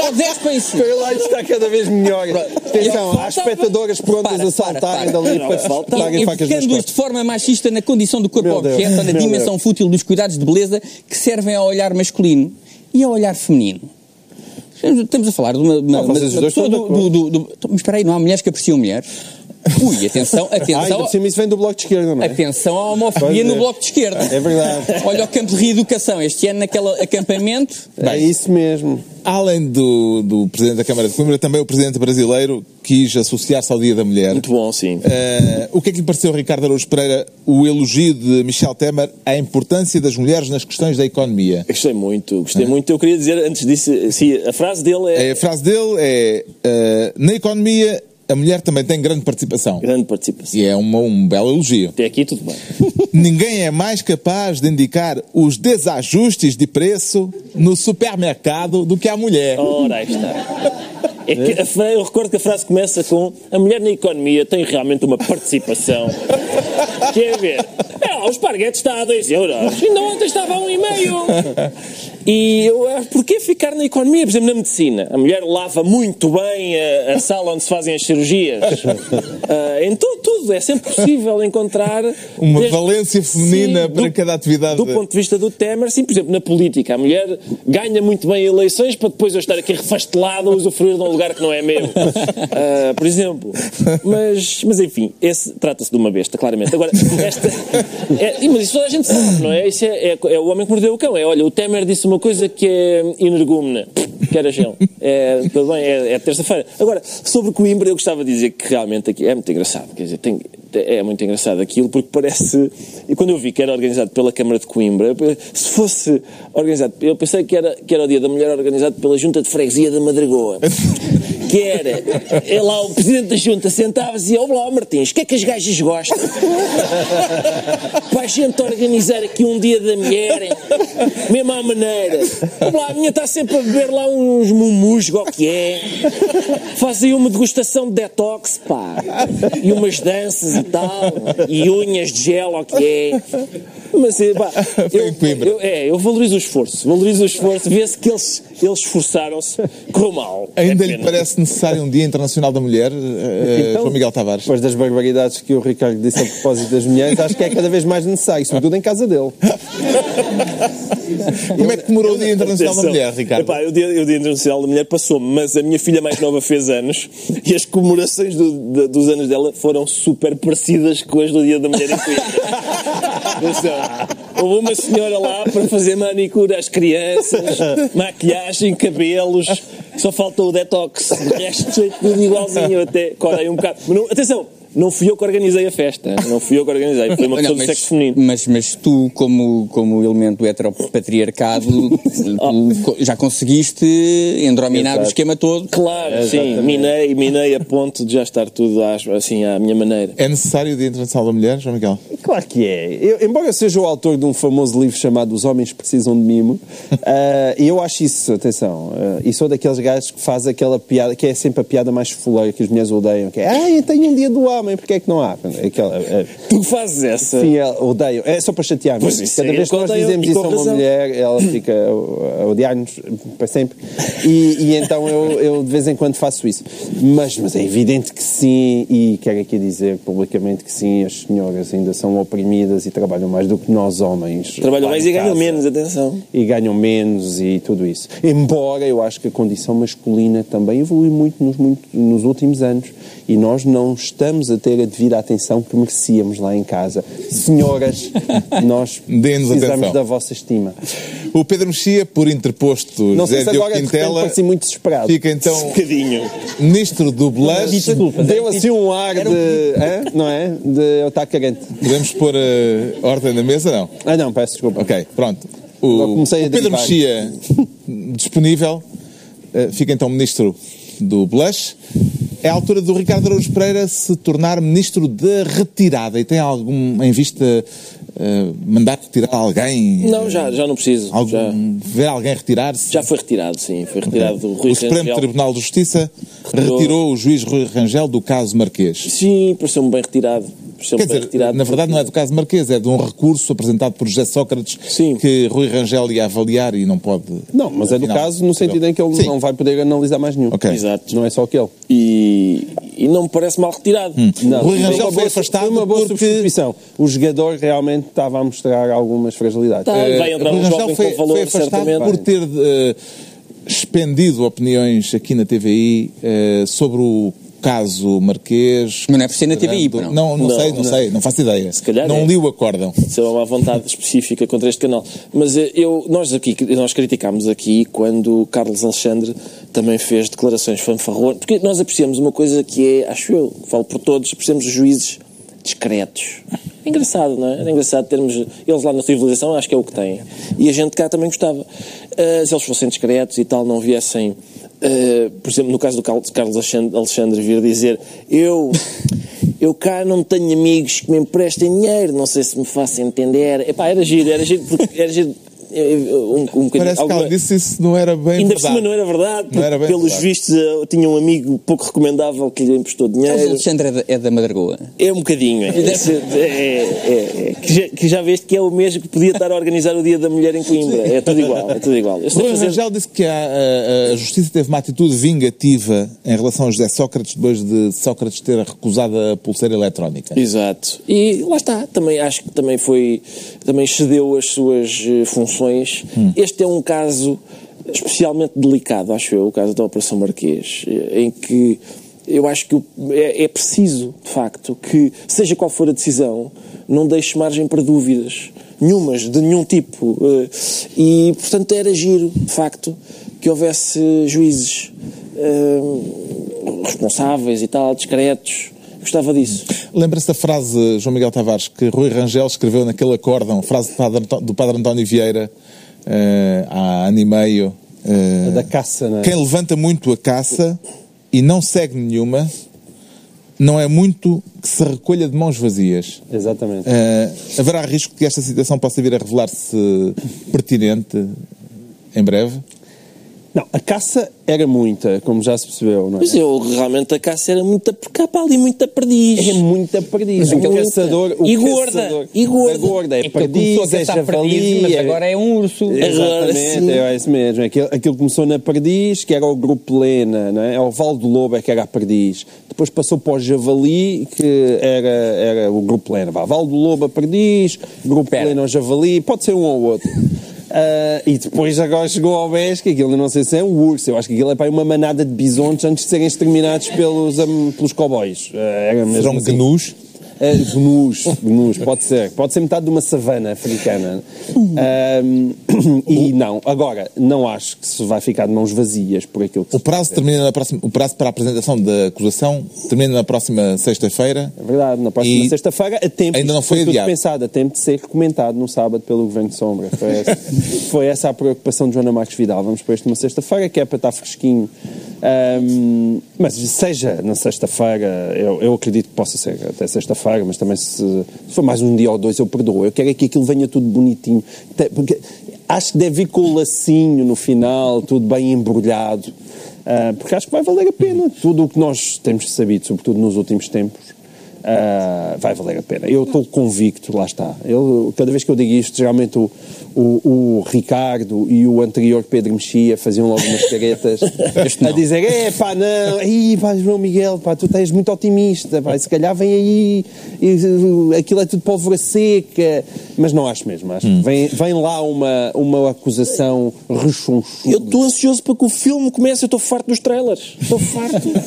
Ou 10 para lá, está cada vez melhor. Atenção, há espectadoras prontas Para, a saltarem para, para. dali Não, para darem facas nas costas. de forma machista na condição do corpo objeto ou na dimensão Deus. fútil dos cuidados de beleza que servem ao olhar masculino e ao olhar feminino. Estamos a falar de uma, uma, Não, uma dois pessoa do, do, do, do- Mas espera aí, não há mulheres que apreciam mulheres? Ui, atenção, <laughs> Ah, atenção, cima isso vem do bloco de esquerda, não é? atenção à homofobia Pois é. no bloco de esquerda. É verdade. Olha o campo de reeducação. Este ano, naquele acampamento, É isso mesmo. Além do, do Presidente da Câmara de Coimbra, também o Presidente brasileiro quis associar-se ao Dia da Mulher. Muito bom, sim. Eh, o que é que lhe pareceu, Ricardo Araújo Pereira, o elogio de Michel Temer à importância das mulheres nas questões da economia? Gostei muito, gostei muito. Eu queria dizer, antes disso, sim, a frase dele é, Eh, A frase dele é: eh, na economia, a mulher também tem grande participação. grande participação. E é uma, um belo elogio. Até aqui tudo bem. <laughs> <laughs> Ninguém é mais capaz de indicar os desajustes de preço no supermercado do que a mulher. Ora, aí está. É que a eu recordo que a frase começa com a mulher na economia tem realmente uma participação. Quer ver? É, o esparguete está a 2 euros. Ainda ontem estava a 1,5. <laughs> E eu, porquê ficar na economia? Por exemplo, na medicina. A mulher lava muito bem a, a sala onde se fazem as cirurgias. <laughs> Ah, em tudo, tudo. É sempre possível encontrar... Uma desde- valência feminina Sim, para do- cada atividade. Do ponto de vista do Temer, sim, por exemplo, na política, a mulher ganha muito bem eleições para depois eu estar aqui refastelado a usufruir de um lugar que não é meu. Ah, por exemplo. Mas, mas enfim, esse trata-se de uma besta, claramente. Agora, esta. É, mas isso toda a gente sabe, não é? Isso é, é, é o homem que mordeu o cão. É, olha, o Temer disse uma coisa que é energúmena. Que era gel. É, tudo bem, é, é terça-feira. Agora, sobre Coimbra, eu gostava de dizer que realmente aqui é muito engraçado. Quer dizer, tem, é muito engraçado aquilo, porque parece. E quando eu vi que era organizado pela Câmara de Coimbra, se fosse organizado. Eu pensei que era, que era o Dia da Mulher organizado pela Junta de Freguesia da Madragoa. <laughs> Que era. É lá o presidente da Junta sentava-se e dizia: Olá, Martins, o que é que as gajas gostam? <laughs> Para a gente organizar aqui um Dia da Mulher, hein? mesmo à maneira. Olá, a minha está sempre a beber lá uns mumus, o que é. Fazem uma degustação de detox, pá. E umas danças e. E unhas de gel, que é. Mas, eh, pá, <laughs> Foi eu, em Coimbra. eu- é, eu valorizo o esforço. Valorizo o esforço. Vê-se que eles, eles esforçaram-se. Correu mal. Ainda É lhe parece necessário um Dia Internacional da Mulher, eh, Então, João Miguel Tavares? Depois das barbaridades que o Ricardo disse a propósito das mulheres, acho que é cada vez mais necessário, sobretudo em casa dele. <laughs> Como é que demorou o Dia Internacional da Atenção. Mulher, Ricardo? Epá, o, dia, o Dia Internacional da Mulher passou mas a minha filha mais nova fez anos e as comemorações do- da- dos anos dela foram super parecidas com as do Dia da Mulher em Coimbra. <laughs> Atenção. Houve uma senhora lá para fazer manicure às crianças, maquilhagem, cabelos, só faltou o detox. De resto, tudo igualzinho. Até corei um bocado. Mas não- atenção, não fui eu que organizei a festa. Não fui eu que organizei. Foi uma pessoa do sexo feminino. Mas, mas tu, como, como elemento do heteropatriarcado, <laughs> tu já conseguiste endrominar Exato. o esquema todo. Claro, sim. Minei, minei a ponto de já estar tudo às- assim à minha maneira. É necessário o Dia Internacional da Mulher, João Miguel? Claro que é. Eu, embora eu seja o autor de um famoso livro chamado Os Homens Precisam de Mimo, ah, <laughs> eu acho isso, atenção, ah, e sou daqueles gajos que faz aquela piada, que é sempre a piada mais fuleira que as mulheres odeiam, que é, ah, eu tenho um dia do homem, porque é que não há? Aquela, ah, Tu fazes essa. Sim, ela odeiam. É só para chatear. Pois mas isso Cada é vez que nós dizemos isso a uma mulher, ela fica a odiar-nos para sempre. E, e então eu, eu de vez em quando faço isso. Mas, mas é evidente que sim, e quero aqui dizer publicamente que sim, as senhoras ainda são oprimidas e trabalham mais do que nós homens. Trabalham mais e ganham menos, atenção. E ganham menos e tudo isso. Embora eu acho que a condição masculina também evolui muito nos, muito nos últimos anos e nós não estamos a ter a devida atenção que merecíamos lá em casa. Senhoras, <laughs> nós precisamos atenção. da vossa estima. O Pedro Mexia, por interposto Não sei José se Diogo de Quintela, pareci muito desesperado. fica então Um. Ministro do Blush. Deu assim um ar de. hã? Não é? De eu estar carente. Podemos pôr eh, ordem na mesa, não? Ah, não, peço desculpa. Ok, pronto. O, o Pedro. Mexia, <laughs> disponível, eh, fica então Ministro do Blush. É a altura do Ricardo Araújo Pereira se tornar Ministro da Retirada e tem algum em vista eh, mandar retirar alguém? Não, já, já não preciso. Algum, Já, Ver alguém retirar-se? já foi retirado, sim. Foi retirado do Rui o Supremo Rangel. Tribunal de Justiça Retirou. retirou o juiz Rui Rangel do caso Marquês. Sim, pareceu-me bem retirado. Quer dizer, retirado. na verdade não é do caso Marquês, é de um recurso apresentado por José Sócrates Sim. que Rui Rangel ia avaliar e não pode. Não, mas é do afinal, caso no sentido em que ele Sim. não vai poder analisar mais nenhum. Ok. Exato. Não é só aquele. E, e não me parece mal retirado. Não, Rui Rangel foi boa- afastado foi uma boa porque- substituição. O jogador realmente estava a mostrar algumas fragilidades. Tá. Eh, Vai entrar Rui um Rangel foi, valor, foi afastado certamente. por ter eh, expendido opiniões aqui na TVI eh, sobre o caso Marquês. Mas não é por ser na TVI, não. Não, não, Não, sei, não, não. sei, não faço ideia. Se calhar não é. li o acórdão. Isso é uma vontade específica contra este canal. Mas eh, eu, nós aqui, nós criticámos aqui quando o Carlos Alexandre também fez declarações fanfarronas, porque nós apreciamos uma coisa que é, acho eu, falo por todos, apreciamos os juízes discretos. É engraçado, não é? Era engraçado termos. Eles lá na civilização acho que é o que têm. E a gente cá também gostava. Eh, se eles fossem discretos e tal, não viessem. Eh, por exemplo, no caso do Carlos Alexandre, vir dizer eu, <laughs> eu cá não tenho amigos que me emprestem dinheiro, não sei se me faço entender. Epá, era giro, era giro, porque era giro um, um. Parece que alguma- ela disse isso não era bem Ainda por verdade. cima não era verdade, Não era bem pelos verdade. vistos eh, tinha um amigo pouco recomendável que lhe emprestou O dinheiro. Alexandre é da, é da Madragoa. É um bocadinho, é. <laughs> Esse- é, é, é. Que, já, que já veste que é o mesmo que podia estar a organizar o Dia da Mulher em Coimbra. É tudo igual, é tudo igual. Eu Rui fazer- Rangel disse que a, a- a Justiça teve uma atitude vingativa em relação a José Sócrates depois de Sócrates ter recusado a pulseira eletrónica. Exato. E lá está, também acho que também foi, também cedeu as suas eh, funções. Este é um caso especialmente delicado, acho eu, o caso da Operação Marquês, eh, em que eu acho que é, é preciso, de facto, que, seja qual for a decisão, não deixe margem para dúvidas. Nenhumas, de nenhum tipo. eh, E, portanto, era giro, de facto, que houvesse juízes eh, responsáveis e tal, discretos. Gostava disso. Lembra-se da frase, João Miguel Tavares, que Rui Rangel escreveu naquele acórdão, frase do Padre, do padre António Vieira, eh, há ano e meio. eh, Da caça, não é? Quem levanta muito a caça e não segue nenhuma, não é muito que se recolha de mãos vazias. Exatamente. Eh, haverá risco que esta situação possa vir a revelar-se pertinente em breve? Não, a caça era muita, como já se percebeu, não é? Mas eu realmente a caça era muita porque há ali muita perdiz. É muita perdiz. O Muita. caçador. O E gorda, caçador- e gorda. É gorda, é, É perdiz, a é javali. mas é- agora é um urso. Exatamente, sim. é isso mesmo. Aquilo, aquilo começou na Perdiz, que era o Grupo Lena, não é? O Val do Lobo é que era a Perdiz. Depois passou para o Javali, que era, era o Grupo Lena. Vá, Val do Lobo a Perdiz, Grupo Pera. Lena ao Javali, pode ser um ou outro. <laughs> Ah, e depois agora chegou ao BES, que aquilo não sei se é um urso, eu acho que aquilo é para uma manada de bisontes antes de serem exterminados pelos, am- pelos cowboys. Ah, era mesmo Serão assim. gnus? Uh, gnus, gnus, pode ser. Pode ser metade de uma savana africana. Um, e não, agora, não acho que se vai ficar de mãos vazias por aquilo que O prazo, termina na próxima, o prazo para a apresentação da acusação termina na próxima sexta-feira. É verdade, na próxima E sexta-feira, a tempo. ainda não foi adiado. pensado, a tempo de ser comentado no sábado pelo Governo de Sombra. Foi essa, <laughs> foi essa a preocupação de Joana Marques Vidal. Vamos para isto uma sexta-feira, que é para estar fresquinho. Ahm, mas seja na sexta-feira, eu, eu acredito que possa ser até sexta-feira, mas também se, se for mais um dia ou dois, eu perdoo. Eu quero é que aquilo venha tudo bonitinho. Porque acho que deve vir com o lacinho no final, tudo bem embrulhado. Ah, porque acho que vai valer a pena. Tudo o que nós temos sabido, sobretudo nos últimos tempos, ah, vai valer a pena. Eu estou convicto, lá está. Eu, cada vez que eu digo isto, geralmente o, o, o Ricardo e o anterior Pedro Mexia faziam logo umas caretas <laughs> a dizer: é pá, não, aí pá, João Miguel, pá, tu estás muito otimista, pá, se calhar vem aí, e, uh, aquilo é tudo pólvora seca. Mas não acho mesmo, acho. que Vem, vem lá uma, uma acusação rechonchuda. Eu estou ansioso para que o filme comece, eu estou farto dos trailers. Estou farto. <laughs>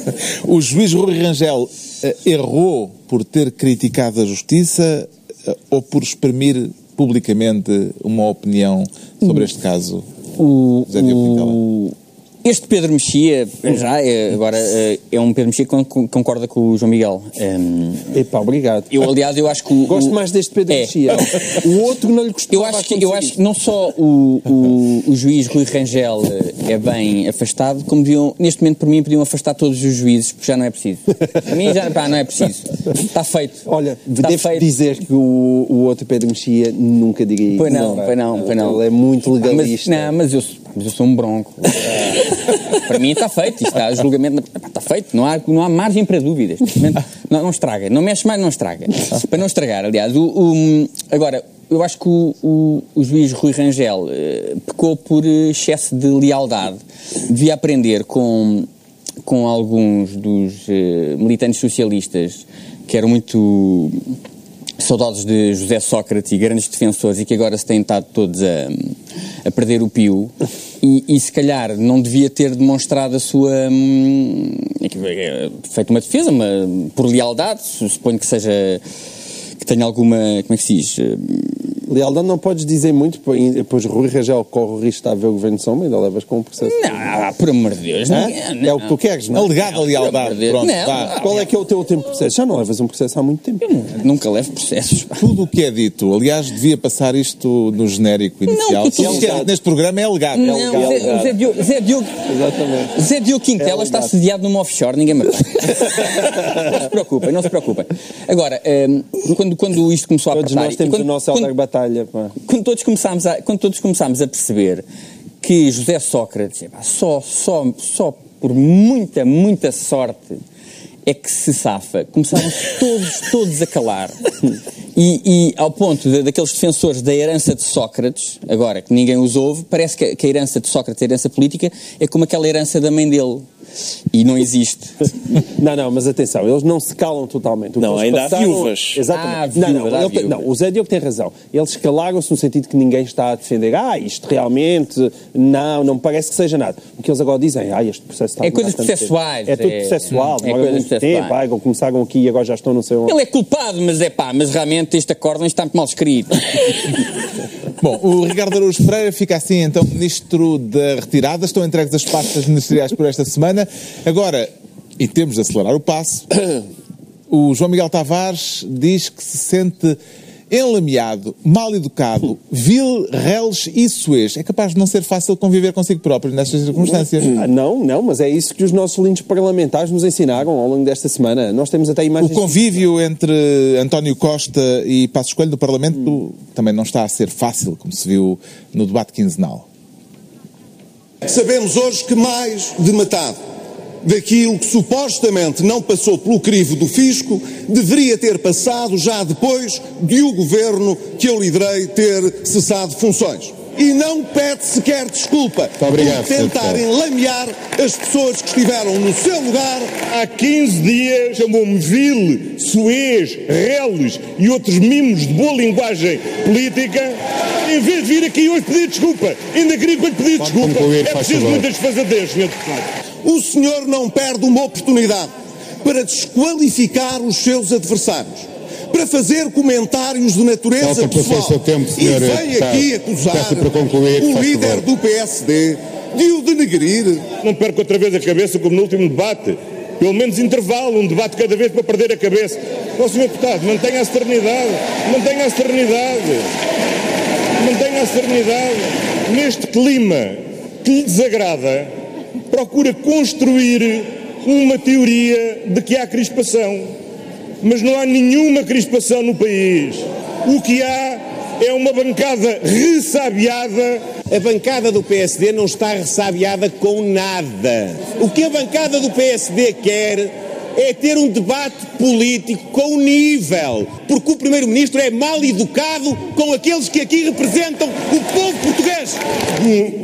O juiz Rui Rangel errou por ter criticado a justiça eh, ou por exprimir publicamente uma opinião sobre este caso? O, o- este Pedro Mexia, já é, agora, é é um Pedro Mexia que con- con- concorda com o João Miguel. Hum, Epá, obrigado. eu, aliás, eu acho que o, Gosto o- mais deste Pedro É. Mexia. O outro não lhe costuma Eu acho que, eu acho que não só o, o, o juiz Rui Rangel eh, é bem afastado, como deviam, neste momento, por mim, podiam afastar todos os juízes, porque já não é preciso. Para mim, já pá, não é preciso. Está feito. Olha, Está devo feito. dizer que o, o outro Pedro Mexia nunca diria isso. Pois não, pois não, pois não. Ele é muito Pá, legalista. Mas, não, mas eu, mas eu sou um bronco. Eh, <laughs> para mim está feito, está julgamento. Está feito, não há, não há margem para dúvidas. Não, não estraga, não mexe mais, não estraga. Para não estragar, aliás. O, o- agora, eu acho que o, o, o juiz Rui Rangel eh, pecou por eh, excesso de lealdade. Devia aprender com, com alguns dos eh, militantes socialistas que eram muito saudosos de José Sócrates e grandes defensores e que agora se têm estado todos a, a perder o pio. E, e se calhar não devia ter demonstrado a sua hum, feito uma defesa uma, por lealdade suponho que seja que tenha alguma como é que se diz Lealdade não podes dizer muito, pois depois Rui Rangel corre o risco de estar a ver o Governo de Sombra e ainda levas com um processo. não, por amor de Deus Hã? ninguém- É o que tu queres, não é? Alegada Não, lealdade. de Deus. Pronto, Não, vá. não. Qual é que é o teu último processo? Já não levas um processo há muito tempo. nunca levo processos pá. Tudo o que é dito, aliás, devia passar isto no genérico inicial. porque Tudo o que é dito neste programa é alegado. não, É alegado. Zé, Zé Diogo, Zé Diogo Exatamente. Zé Diogo Quintela É está sediado numa offshore, ninguém me apanha. não se preocupem, não se preocupem. Agora, hum, quando, quando isto começou a Todos apertar... nós temos quando, o nosso quando, Batalha. pá. quando todos começámos a, quando todos começámos a perceber que José Sócrates, só, só, só por muita, muita sorte é que se safa, começaram todos, todos a calar. E, e ao ponto de- daqueles defensores da herança de Sócrates, agora que ninguém os ouve, parece que, a- que a herança de Sócrates, a herança política, é como aquela herança da mãe dele. E não existe. Não, não, mas atenção, eles não se calam totalmente. O que Não, ainda há passaram- viúvas. Exatamente. Há não, não, há ele viúvas. não, o Zé Diogo tem razão. Eles calaram-se no sentido que ninguém está a defender. Ah, isto realmente, não, não me parece que seja nada. O que eles agora dizem, ah, este processo está a É coisas processuais, É tudo é- processual, é demora coisas processuais. tempo. Ah, começaram aqui e agora já estão não sei onde. Ele é culpado, mas é pá, mas realmente este acórdão está muito mal escrito. <laughs> Bom, o Ricardo Araújo Pereira fica assim então Ministro da Retirada. Estão entregues as pastas ministeriais por esta semana. Agora, e temos de acelerar o passo, <coughs> o João Miguel Tavares diz que se sente enlameado, mal educado, vil, reles e suez. É capaz de não ser fácil conviver consigo próprio nestas circunstâncias. Ah, não, não, mas é isso que os nossos lindos parlamentares nos ensinaram ao longo desta semana. Nós temos até O imagens. convívio entre António Costa e Passos Coelho no Parlamento também não está a ser fácil, como se viu no debate quinzenal. Sabemos hoje que mais de metade daquilo que supostamente não passou pelo crivo do fisco deveria ter passado já depois de o governo que eu liderei ter cessado funções. E não pede sequer desculpa obrigado, por tentarem lamear as pessoas que estiveram no seu lugar Há 15 dias chamou-me vil, suez, reles e outros mimos de boa linguagem política. Em vez de vir aqui hoje pedir desculpa, ainda queria que eu lhe pedisse desculpa. concluir, é preciso muitas desfazadeiras, Sr. Deputado. O senhor não perde uma oportunidade para desqualificar os seus adversários, para fazer comentários de natureza Falta pessoal. tempo, senhor e vem aqui acusar concluir, o líder favor. do PSD de o denegrir. Não perca outra vez a cabeça como no último debate. Pelo menos intervalo, um debate cada vez para perder a cabeça. Ó, Sr. Deputado, mantenha a serenidade. Mantenha a serenidade. Mantenha a serenidade. Neste clima que lhe desagrada, procura construir uma teoria de que há crispação. Mas não há nenhuma crispação no país. O que há é uma bancada ressabiada A bancada do PSD não está ressabiada com nada. O que a bancada do PSD quer é ter um debate político com nível, porque o Primeiro-Ministro é mal educado com aqueles que aqui representam o povo português.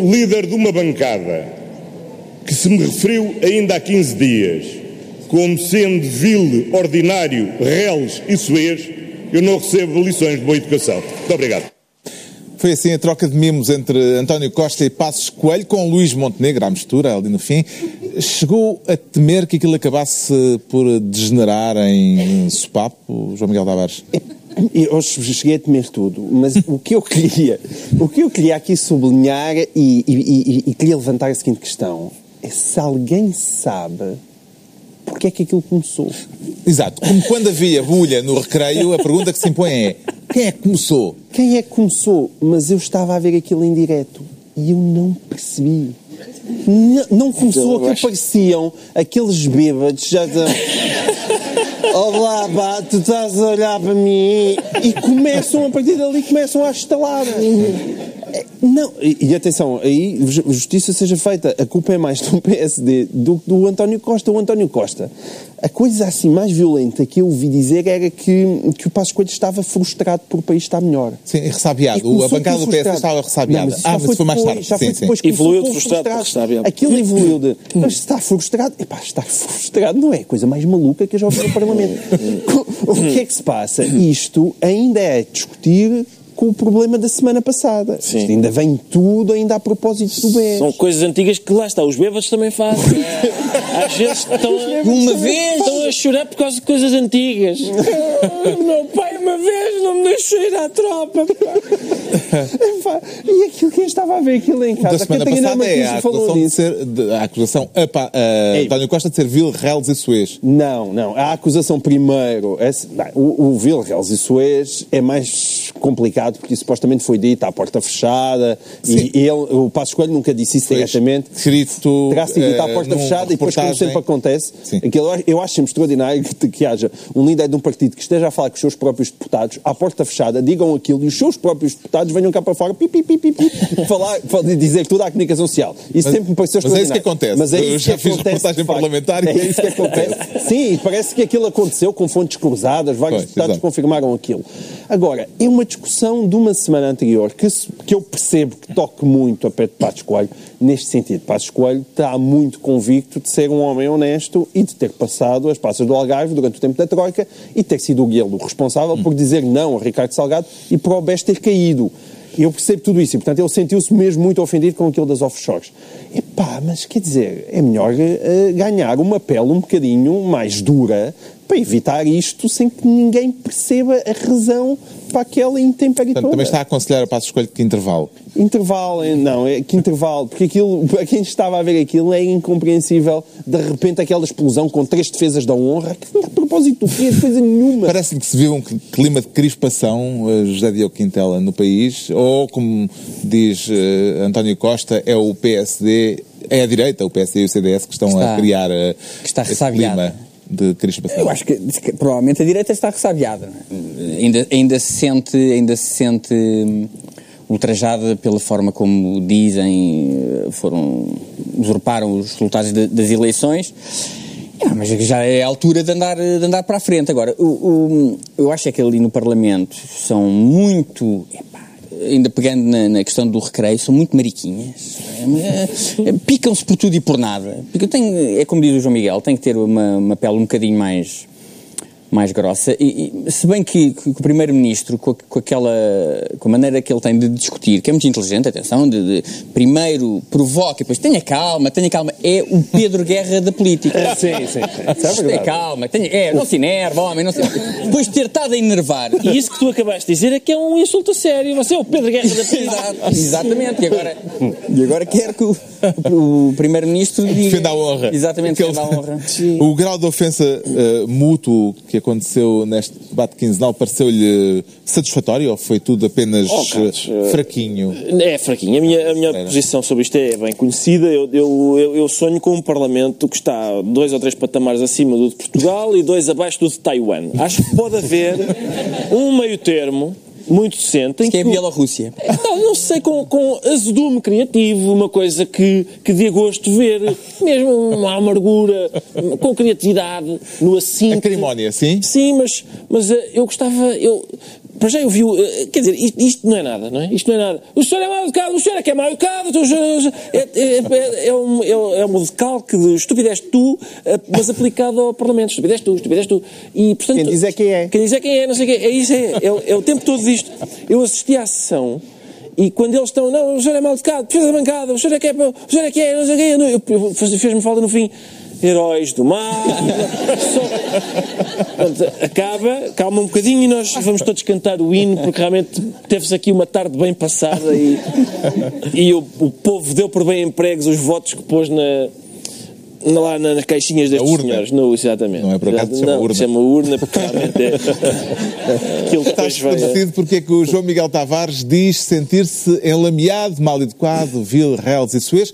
um líder de uma bancada que se me referiu ainda há 15 dias como sendo vil, ordinário, reles e suez, eu não recebo lições de boa educação. Muito obrigado. Foi assim a troca de mimos entre António Costa e Passos Coelho, com Luís Montenegro à mistura, ali no fim. Chegou a temer que aquilo acabasse por degenerar em sopapo, João Miguel Tavares? Eu hoje cheguei a temer tudo, mas o que eu queria, o que eu queria aqui sublinhar e, e- e- e queria levantar a seguinte questão: é se alguém sabe porque é que aquilo começou. Exato. Como quando havia bulha no recreio, a pergunta que se impõe é: quem é que começou? Quem é que começou? Mas eu estava a ver aquilo em direto e eu não percebi. Não, não começou aquilo, pareciam aqueles bêbados já de... <laughs> Olá, pá, tu estás a olhar para mim e começam a partir dali começam a estalar. Não, e, e atenção, aí ju- justiça seja feita, a culpa é mais do <laughs> PSD do que do António Costa. O António Costa, a coisa assim mais violenta que eu ouvi dizer era que, que o Passos Coelho estava frustrado por o país estar melhor. Sim, ressabiado. A bancada do PS frustrado. estava ressabiada. Ah, já mas foi mais tarde. Já foi sim, sim. depois que Evoluiu começou de frustrado ressabiado. Aquilo evoluiu de. Mas está frustrado. Epá, estar frustrado não é a coisa mais maluca que eu já ouvi no Parlamento. o que é que se passa? Isto ainda é discutir com o problema da semana passada. Sim. Isto ainda vem tudo ainda a propósito do BES. São coisas antigas que lá está, os bêbados também fazem. <laughs> Às vezes estão a, Uma vez? estão a chorar por causa de coisas antigas. <laughs> Meu pai uma vez não me deixou ir à tropa. <laughs> Epá, e aquilo quem estava a ver aquilo em Da casa, a semana passada é a acusação, de ser, de- a acusação a, pa- a Ei. António Costa de ser vil, reles e suez. Não, não. A acusação primeiro. é- o, o Vilreles e Suez é mais complicado porque supostamente foi dito à porta fechada Sim. e ele, o Passo Coelho nunca disse isso Foi diretamente. escrito, Terá sido dito à eh, porta num fechada e depois, como sempre acontece, aquilo, eu acho- eu sempre extraordinário que, que haja um líder de um partido que esteja a falar com os seus próprios deputados à porta fechada, digam aquilo e os seus próprios deputados venham cá para fora pi, pi, pi, pi, pi, <laughs> falar, dizer tudo à comunicação social. Isso Mas- sempre me pareceu mas é isso que extraordinário. acontece. Mas é Eu isso já que fiz acontece, reportagem parlamentar e É isso que acontece. Sim, parece que aquilo aconteceu com fontes cruzadas, vários Pois, deputados exato. confirmaram aquilo. Agora, é uma discussão de uma semana anterior que, que eu percebo que toque muito a pé de Passos Coelho, neste sentido. Passos Coelho está muito convicto de ser um homem honesto e de ter passado as passas do Algarve durante o tempo da Troika e ter sido o o responsável por dizer não a Ricardo Salgado e para o BES ter caído. Eu percebo tudo isso e, portanto, ele sentiu-se mesmo muito ofendido com aquilo das offshores. Epá, mas quer dizer, é melhor eh, ganhar uma pele um bocadinho mais dura para evitar isto sem que ninguém perceba a razão para aquela intempérie Portanto, também está a aconselhar a Passos Coelho que intervalo. Intervalo, eh, não, é que intervalo, porque aquilo, <laughs> para quem estava a ver aquilo, é incompreensível, de repente, aquela explosão com três defesas da honra, que a propósito do quê? De coisa nenhuma. <laughs> Parece-lhe que se viu um clima de crispação, eh, José Diogo Quintela, no país, ou, como diz eh, António Costa, é o PSD, é a direita, o PSD e o CDS, que estão Está- a criar eh, que está esse clima de crispação. Eu acho que, que provavelmente a direita está ressabiada. é? Ainda, ainda se sente, ainda se sente hum, ultrajada pela forma como dizem, eh, foram usurparam os resultados de- das eleições. Ah, mas já é a altura de andar, de andar para a frente. Agora, o, o- eu acho é que ali no Parlamento são muito. epá, ainda pegando na, na questão do recreio, são muito mariquinhas. É, é, Picam-se por tudo e por nada. Porque eu tenho, é como diz o João Miguel, tem que ter uma, uma pele um bocadinho mais mais grossa. E, e se bem que, que o Primeiro-Ministro, com, a- com aquela com a maneira que ele tem de discutir, que é muito inteligente, atenção, de, de primeiro provoca e depois tenha calma, tenha calma, é o Pedro Guerra da política. <laughs> Sim, sim, sim. Isso é Tenha verdade. calma, tenha, é, não se enerva, homem, não se... Depois de ter estado a enervar. E isso que tu acabaste de dizer é que é um insulto a sério. Você é o Pedro Guerra da política. Exatamente. E agora, e agora quer que o, o Primeiro-Ministro <laughs> diga. Defenda a honra. Exatamente, defenda a honra. O grau de ofensa eh, mútuo que aconteceu neste debate quinzenal pareceu-lhe satisfatório ou foi tudo apenas Oh, Carlos, eh, fraquinho? É fraquinho. A minha, a minha posição sobre isto é bem conhecida. Eu, eu, eu, eu sonho com um Parlamento que está dois ou três patamares acima do de Portugal e dois abaixo do de Taiwan. Acho que pode haver um meio termo muito decente em Que é a Bielorrússia. Não, não sei, com, com azedume criativo, uma coisa que, que dê gosto ver, mesmo uma amargura, com criatividade, no assinte. Acrimónia, sim? Sim, mas, mas eh, eu gostava. Eu, para já eu vi. o, eh, quer dizer, isto, isto não é nada, não é? Isto não é nada. O senhor é mal educado, o senhor é que é mal educado, senhor é, é, é, um, é, é um decalque de estupidez tu, eh, mas aplicado ao Parlamento. Estupidez tu, estupidez tu. E, portanto, Quem diz é quem é. Quem diz é quem é, não sei o quê. É isso, é, é, é o tempo todo disto. Eu assisti à sessão. E quando eles estão, não, o senhor é mal educado, precisa da bancada, o senhor é que é, o senhor é que é, não sei o quê, fez-me falta no fim, heróis do mar. Só- Portanto, acaba, calma um bocadinho e nós vamos todos cantar o hino, porque realmente teve-se aqui uma tarde bem passada e, e o, o povo deu por bem empregos os votos que pôs na. Lá na- nas caixinhas destes senhores, no, exatamente. Não é por acaso chama Não, urna. chama urna, porque realmente é. <laughs> Aquilo que Está esclarecido porque é que o João Miguel Tavares diz sentir-se enlameado, mal educado, vil, reles e suez.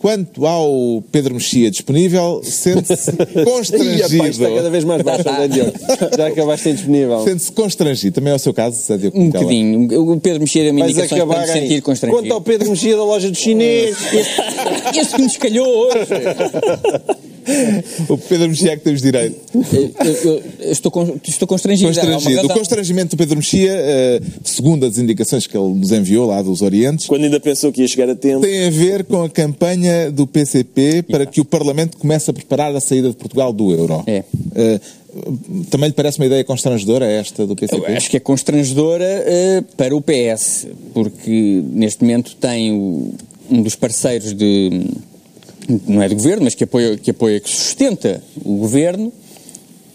Quanto ao Pedro Mexia disponível, sente-se <laughs> a pá, constrangido. está cada vez mais baixa, não é, Diogo? Já acabaste indisponível. Sente-se constrangido. Também é o seu caso, Zé Diogo Um bocadinho. O Pedro Mexia é uma Vais indicação para acabar me sentir constrangido. Quanto ao Pedro Mexia da loja do chinês. <laughs> Esse que nos calhou hoje. <laughs> O Pedro Mexia é que temos direito. Eu, eu- eu estou, con- estou constrangido. Constrangido. O constrangimento do Pedro Mexia, eh, segundo as indicações que ele nos enviou lá dos Orientes, Quando ainda pensou que ia chegar a tempo. tem a ver com a campanha do PCP para que o Parlamento comece a preparar a saída de Portugal do euro. É. Eh, também lhe parece uma ideia constrangedora esta do PCP? Eu acho que é constrangedora eh, para o PS, porque neste momento tem o- um dos parceiros de. Não é do governo, mas que apoia, que apoia, que sustenta o governo,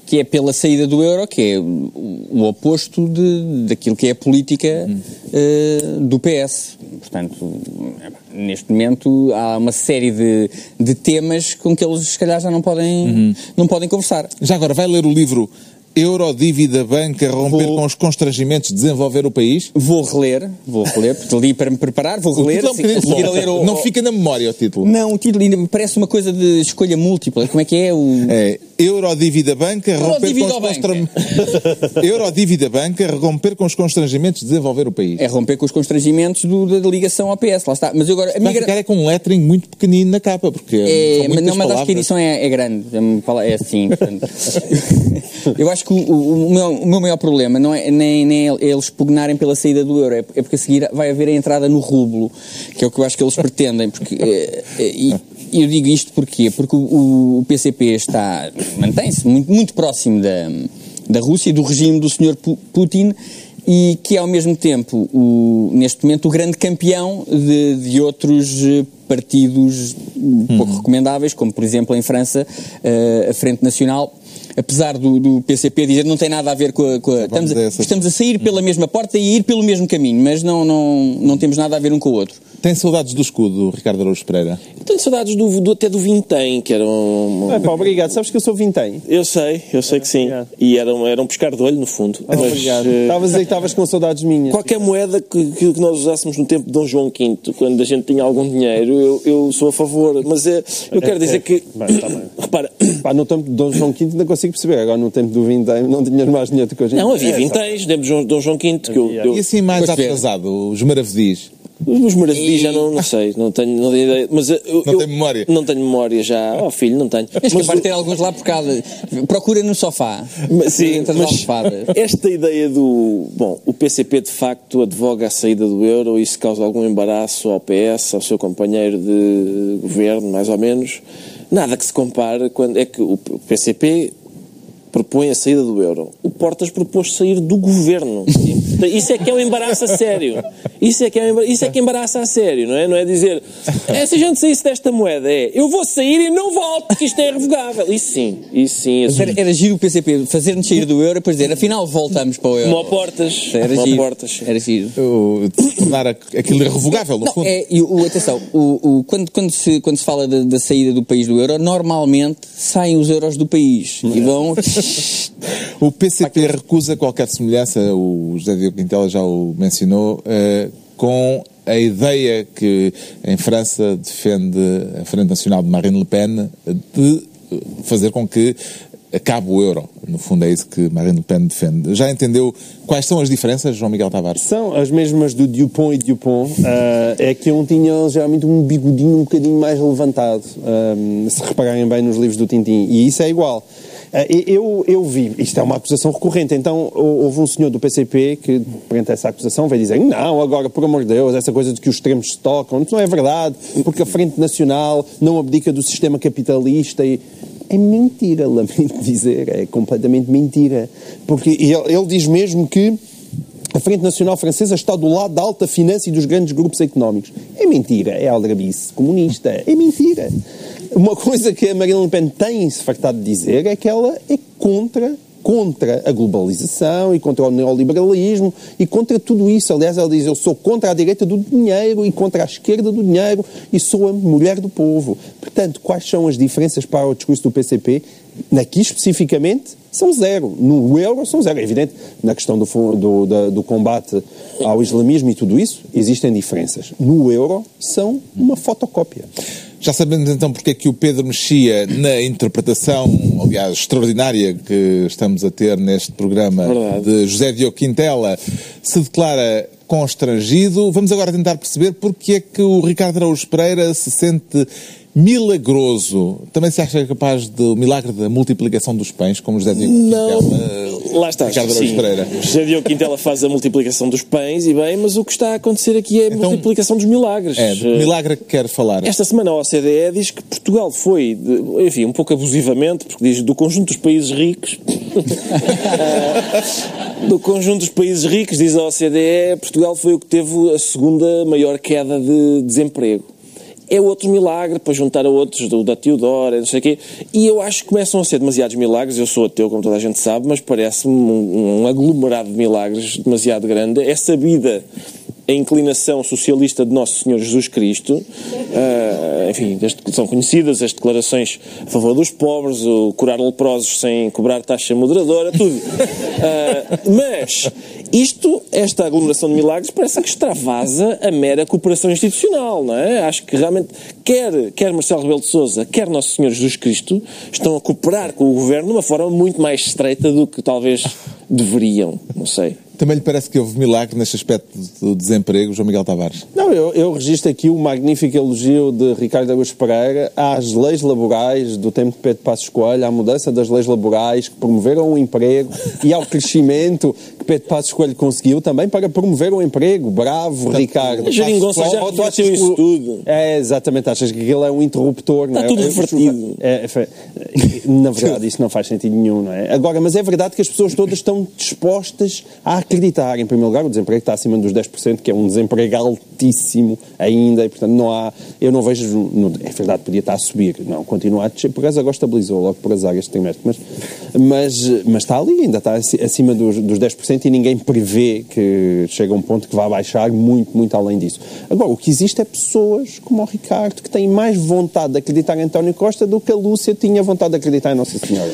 que é pela saída do euro, que é o, oposto de, daquilo que é a política eh, do PS. Portanto, neste momento há uma série de, de temas com que eles, se calhar, já não podem, não podem conversar. Já agora, vai ler o livro Euro, Dívida, Banca, Romper Vou- com os Constrangimentos, Desenvolver o País? Vou reler, vou reler, porque li para me preparar, vou reler, é um se- ler o... Não fica na memória o título. Não, o título ainda me parece uma coisa de escolha múltipla. Como é que é o... É Euro, Dívida, Banca, Romper com Eurodívida os constrangimentos... <laughs> Euro, Dívida, Banca, Romper com os Constrangimentos, Desenvolver o País. É romper com os constrangimentos do- da ligação ao PS, lá está. Mas agora... A minha gra- é com um lettering muito pequenino na capa, porque É, mas não, mas acho que a palavras. edição é, é grande. É É assim. portanto. <laughs> eu acho que o, o- meu, o meu maior problema não é nem, nem é eles pugnarem pela saída do euro, é, é porque a seguir vai haver a entrada no rublo, que é o que eu acho que eles pretendem. Porque, eh, eh, e, eu digo isto porquê? Porque o, o PCP está, mantém-se muito, muito próximo da, da Rússia e do regime do Sr. Pu- Putin e que é ao mesmo tempo, o, neste momento, o grande campeão de, de outros eh, partidos pouco recomendáveis, como por exemplo em França, a Frente Nacional. Apesar do, do PCP dizer que não tem nada a ver com a. com a- estamos, a estamos a sair pela mesma porta e a ir pelo mesmo caminho, mas não, não, não temos nada a ver um com o outro. Tem saudades do escudo, Ricardo Araújo Pereira? Tenho saudades do, do- até do Vintém, que era um. É, pá, obrigado. Sabes que eu sou vintém. Eu sei, eu sei que sim. Obrigado. E era um, era um pescar de olho, no fundo. Mas, Obrigado. eh, Estavas aí, estavas com saudades minhas. Qualquer moeda que, que que nós usássemos no tempo de Dom João V, quando a gente tinha algum dinheiro, eu, eu sou a favor. Mas é, eu quero dizer que. Bem, tá bem. <coughs> Repara, Pá, no tempo de Dom João V ainda consigo perceber. Agora no tempo do vintém não tinhas mais dinheiro do que hoje não, havia vinténs, no tempo de Dom- João V, que eu, eu- E assim mais atrasado, os maravedis. Os maravilhos já não, não <laughs> sei, não tenho, não tenho ideia. Mas eu, Não eu- tem memória? Não tenho memória já. Oh, filho, não tenho. Mas capaz o- ter alguns lá por casa. Procura no sofá. Mas, sim, mas <laughs> esta ideia do. Bom, o PCP de facto advoga a saída do euro e isso causa algum embaraço ao PS, ao seu companheiro de governo, mais ou menos. Nada que se compare quando. É que o PCP propõe a saída do euro. O Portas propôs sair do governo. Isso é que é um embaraço a sério. Isso é que é, um embaraço, isso é que embaraça a sério, não é? Não é dizer, é, se a gente saísse desta moeda, é, eu vou sair e não volto, porque isto é irrevogável. Isso sim, isso sim. Era, era giro o PCP fazer-nos sair do euro e depois dizer, afinal voltamos para o euro. Ao Portas. Era giro. Portas. Era giro. O- tornar aqu- aquilo irrevogável, no Não, fundo. é, e o, atenção, o, o- quando, quando, se, quando se fala da, da saída do país do euro, normalmente saem os euros do país e vão. O PCP recusa qualquer semelhança, o José Diogo Quintela já o mencionou, eh, com a ideia que em França defende a Frente Nacional de Marine Le Pen de fazer com que acabe o euro. No fundo é isso que Marine Le Pen defende. Já entendeu quais são as diferenças, João Miguel Tavares? São as mesmas do Dupont e Dupont. ah, <laughs> é que um tinha geralmente um bigodinho um bocadinho mais levantado, ah, se repararem bem nos livros do Tintim. E isso é igual. Ah, eu, eu vi, isto é uma acusação recorrente, então hou- houve um senhor do PCP que, perante essa acusação, veio dizer: não, agora, por amor de Deus, essa coisa de que os extremos se tocam, não é verdade, porque a Frente Nacional não abdica do sistema capitalista e. É mentira, lamento <laughs> dizer, é completamente mentira. Porque ele, ele diz mesmo que a Frente Nacional Francesa está do lado da alta finança e dos grandes grupos económicos. É mentira, é aldrabice comunista, é mentira. Uma coisa que a Marine Le Pen tem se fartado de dizer é que ela é contra contra a globalização e contra o neoliberalismo e contra tudo isso. Aliás, ela diz: Eu sou contra a direita do dinheiro e contra a esquerda do dinheiro e sou a mulher do povo. Portanto, quais são as diferenças para o discurso do PCP? Aqui especificamente são zero. No euro são zero. É evidente, na questão do, do, da- do combate ao islamismo e tudo isso, existem diferenças. No euro são uma fotocópia. Já sabemos então porque é que o Pedro Mexia, na interpretação, aliás, extraordinária que estamos a ter neste programa Verdade. de José Diogo Quintela, se declara constrangido. Vamos agora tentar perceber porque é que o Ricardo Araújo Pereira se sente milagroso. Também se acha capaz do milagre da multiplicação dos pães, como José Diogo Não, Quintela? lá está. Ricardo sim. Pereira. José Diogo Quintela faz a multiplicação dos pães e bem, mas o que está a acontecer aqui é a Então, multiplicação dos milagres. É, que Eh, milagre que quer falar. Esta semana a OCDE diz que Portugal foi, enfim, um pouco abusivamente, porque diz do conjunto dos países ricos, <laughs> eh, do conjunto dos países ricos, diz a OCDE, Portugal foi o que teve a segunda maior queda de desemprego. É outro milagre para juntar a outros, do da Teodora, não sei o quê. E eu acho que começam a ser demasiados milagres. Eu sou ateu, como toda a gente sabe, mas parece-me um, um aglomerado de milagres demasiado grande. É sabida a inclinação socialista de Nosso Senhor Jesus Cristo, ah, enfim, são conhecidas as declarações a favor dos pobres, o curar leprosos sem cobrar taxa moderadora, tudo. Ah, mas isto, esta aglomeração de milagres, parece que extravasa a mera cooperação institucional, não é? Acho que realmente, quer, quer Marcelo Rebelo de Sousa, quer Nosso Senhor Jesus Cristo, estão a cooperar com o governo de uma forma muito mais estreita do que talvez deveriam, não sei. Também lhe parece que houve milagre neste aspecto do desemprego, João Miguel Tavares? Não, eu, eu registro aqui o magnífico elogio de Ricardo Araújo Pereira às leis laborais do tempo de Pedro Passos Coelho, à mudança das leis laborais que promoveram o emprego e ao crescimento que Pedro Passos Coelho conseguiu também para promover o emprego. Bravo, Ricardo. a Geringonça Passos já que isso tudo. É, exatamente. Achas que ele é um interruptor, não é? tudo É, revertido. É, é, na verdade, isso não faz sentido nenhum, não é? Agora, mas é verdade que as pessoas todas estão dispostas a acreditar. Em primeiro lugar, o desemprego está acima dos 10%, que é um desemprego altíssimo ainda, e portanto não há. Eu não vejo. no- é verdade, podia estar a subir, não, continua a descer. Por acaso agora estabilizou logo por azar este trimestre, mas, mas, mas está ali, ainda está aci- acima dos, dos 10% e ninguém prevê que chega a um ponto que vai baixar muito, muito além disso. Agora, o que existe é pessoas como o Ricardo que têm mais vontade de acreditar em António Costa do que a Lúcia tinha vontade de acreditar em Nossa Senhora.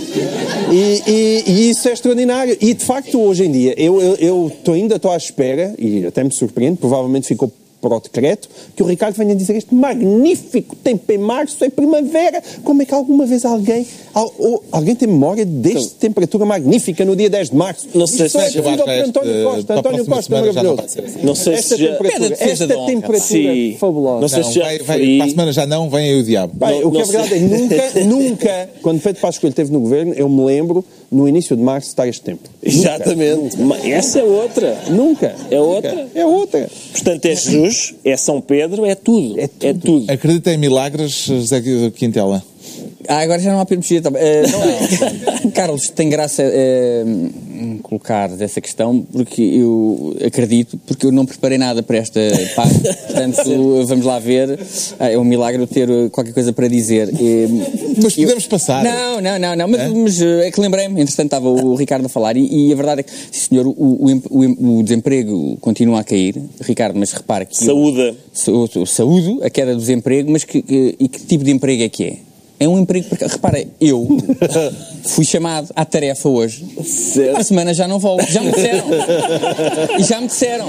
E, e- e isso é extraordinário. E de facto, hoje em dia, eu, eu, eu tô- ainda estou à espera, e até me surpreende, provavelmente ficou para o decreto, que o Ricardo venha dizer este magnífico tempo em março, em primavera. Como é que alguma vez alguém, alguém tem memória desta temperatura magnífica no dia 10 de março? Não sei Isto se é possível vai para António este- Costa. António Costa, não maravilhoso. ser assim. Não sei esta se já- temperatura, esta temperatura Sim. fabulosa. Não sei Não, se já vai, vai, para a semana já não, vem aí o diabo. Bem, Não- o que não é verdade é nunca, nunca, quando Pedro Passos Coelho esteve no governo, eu me lembro, no início de março, estar este tempo. <laughs> Exatamente. Mas Essa é outra. Nunca. É Nunca. outra. É outra. Portanto, é Jesus, é São Pedro, é tudo. É tudo. É tudo. Acredita em milagres, José Quintela? Ah, agora já não há permissão. Uh, não, <laughs> Carlos, tem graça eh, colocar essa questão, porque eu acredito, porque eu não preparei nada para esta parte. <laughs> Portanto, vamos lá ver. Ah, é um milagre eu ter qualquer coisa para dizer. Eh, Mas eu- podemos passar. Não, não, não, não. Mas, mas, eh, é que lembrei-me, entretanto estava o Ricardo a falar, e, e a verdade é que, sim, senhor, o, o, o em- o desemprego continua a cair. Ricardo, mas repara que. eu- Saúde. Sa- Saúde, a queda do desemprego, mas que, que- e que tipo de emprego é que é? É um emprego. Porque, repara, eu <laughs> fui chamado à tarefa hoje. A semana já não volto. Já me disseram. E já me disseram.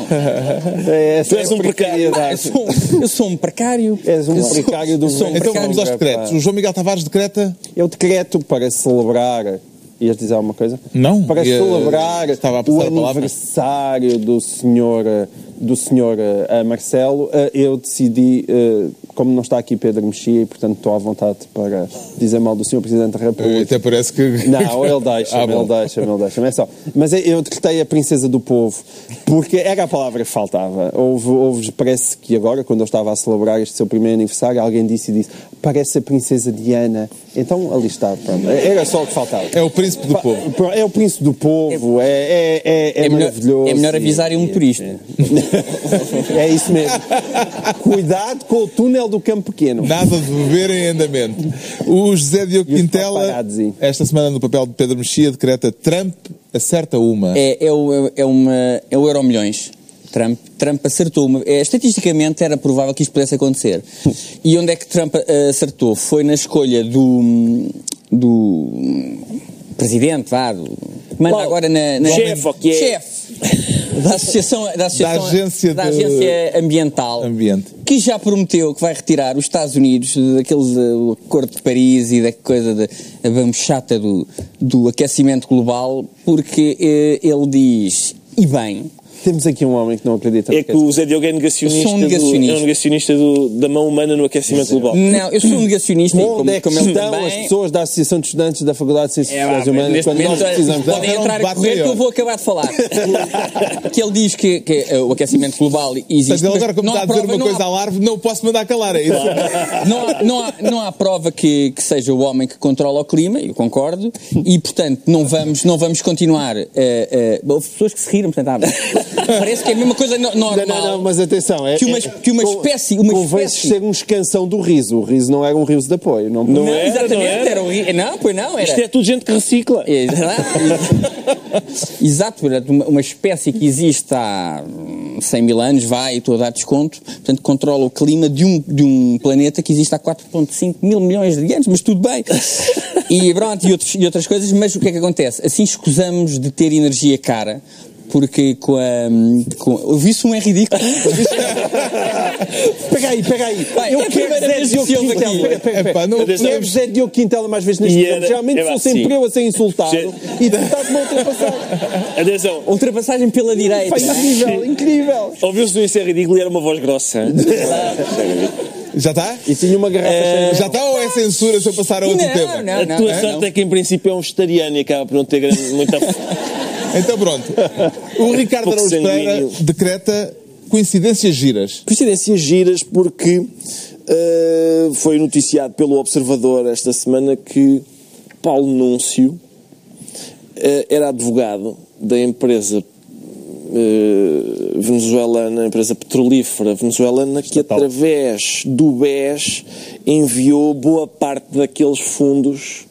É, essa Tu és é um precário. Eu, sou, eu sou um precário. És um Eu sou- precário do sou um Então precário. vamos aos decretos. O João Miguel Tavares decreta. Eu decreto para celebrar. Ias dizer alguma coisa? Não, Para ia- celebrar estava a o passar a palavra. aniversário do senhor, eh, do senhor eh, Marcelo, eh, eu decidi, eh, como não está aqui Pedro Mexia, e portanto estou à vontade para dizer mal do senhor Presidente da República. Até parece que. Não, ele deixa-me, <laughs> Ah, ele deixa-me, ele deixa-me. É só. Mas eu decretei a princesa do povo, porque era a palavra que faltava. Houve, houve, parece que agora, quando eu estava a celebrar este seu primeiro aniversário, alguém disse e disse, parece a princesa Diana. Então, ali está, pronto. Era só o que faltava. É o príncipe do povo. É o príncipe do povo, é, é, é, é É melhor, maravilhoso. é melhor e- avisar um motorista. <laughs> É isso mesmo. <laughs> Cuidado com o túnel do Campo Pequeno. Nada de beber em andamento. O José Diogo Quintela, esta semana no papel de Pedro Mexia, decreta Trump acerta uma. É, é, o, é, uma, é o Euro Milhões. Trump, Trump acertou. Uma, é, estatisticamente era provável que isto pudesse acontecer. E onde é que Trump eh, acertou? Foi na escolha do, do presidente, vá, do, manda Qual? agora na, na Chefe, o que é? chefe <laughs> da associação, da, associação, agência da de- agência ambiental, Ambiente. que já prometeu que vai retirar os Estados Unidos daqueles eh, o Acordo de Paris e da coisa da da vamos chata do, do aquecimento global, porque eh, ele diz, e bem, Temos aqui um homem que não acredita. É que o Zé Diogo é negacionista, Eu sou um do- negacionista. é um negacionista do- da mão humana no aquecimento global. não, eu sou um negacionista Onde como, é que como estão também. as pessoas da Associação de Estudantes da Faculdade de Ciências É, Sociais Humanas neste quando nós precisamos... podem entrar a correr que eu vou acabar de falar. <laughs> que ele diz que, que, eh, o aquecimento global existe. Portanto, ele mas agora, como está há a dizer prova, uma coisa há- à larve, não o posso mandar calar, é isso? não há, não há, não há prova que, que seja o homem que controla o clima, eu concordo, e portanto não vamos, não vamos continuar. eh, eh, houve pessoas que se riram, portanto, ah, parece que é a mesma coisa no- normal. Não, não, não, mas atenção. É, Que uma- é- que uma espécie- uma Convém espécie- ser um escansão do riso. O riso não era um riso de apoio. Não, Não Não, era, exatamente, não era. era. o- Não, pois não, era. Isto é tudo gente que recicla. <laughs> Exato, Exato, portanto, uma, uma espécie que existe há hum, 100 mil anos, vai, estou a dar desconto, portanto, controla o clima de um, de um planeta que existe há 4,5 mil milhões de anos, mas tudo bem. <laughs> E pronto, e, outros, e outras coisas, mas o que é que acontece? Assim escusamos de ter energia cara. Porque com a. Com, ouvi isso um é ridículo. <laughs> Pega aí, pega aí. Vai, eu é a quero Zé Diogo Quintela. Pega, pega, pega. não quero Zé Diogo Quintela mais vezes neste programa. era- Geralmente é, sou vá, sempre sim. eu a ser insultado e tu estás-me a ultrapassar. <laughs> Atenção, Ultrapassagem pela direita. Incrível, incrível. ouviu-se no Isso é Ridículo e era uma voz grossa. <laughs> Já está? E tinha uma garrafa cheia. Já está ou é censura se eu passar a outro Não, tema? não, A não. tua não, sorte não. é que em princípio é um vegetariano e acaba por não ter grande, muita. Então pronto. O Ricardo Pouco Araújo Pereira decreta coincidências giras. Coincidências giras porque eh, foi noticiado pelo Observador esta semana que Paulo Núncio eh, era advogado da empresa eh, venezuelana, empresa petrolífera venezuelana, que através do BES enviou boa parte daqueles fundos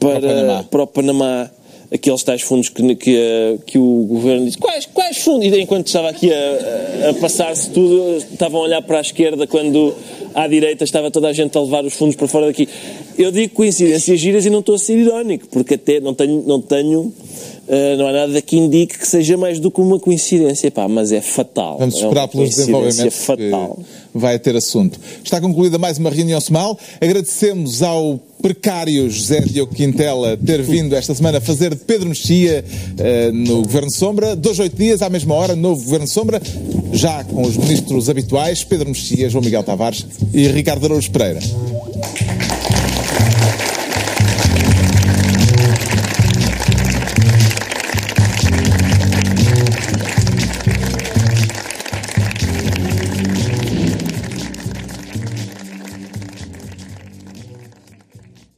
para, Para o Panamá. para o Panamá. Aqueles tais fundos que, que, eh, que o governo disse: quais, quais fundos? E enquanto estava aqui a, a- passar-se tudo, estavam a olhar para a esquerda quando à direita estava toda a gente a levar os fundos para fora daqui. Eu digo coincidências giras e não estou a ser irónico, porque até não tenho, não tenho, eh, não há nada que indique que seja mais do que uma coincidência, pá, mas é fatal. Vamos é esperar uma pelos desenvolvimentos fatal. vai ter assunto. Está concluída mais uma reunião semanal. Agradecemos ao precário José Diogo Quintela ter vindo esta semana fazer de Pedro Mexia eh, no Governo Sombra. Dois, oito dias, à mesma hora, novo Governo Sombra, já com os ministros habituais, Pedro Mexia, João Miguel Tavares e Ricardo Araújo Pereira.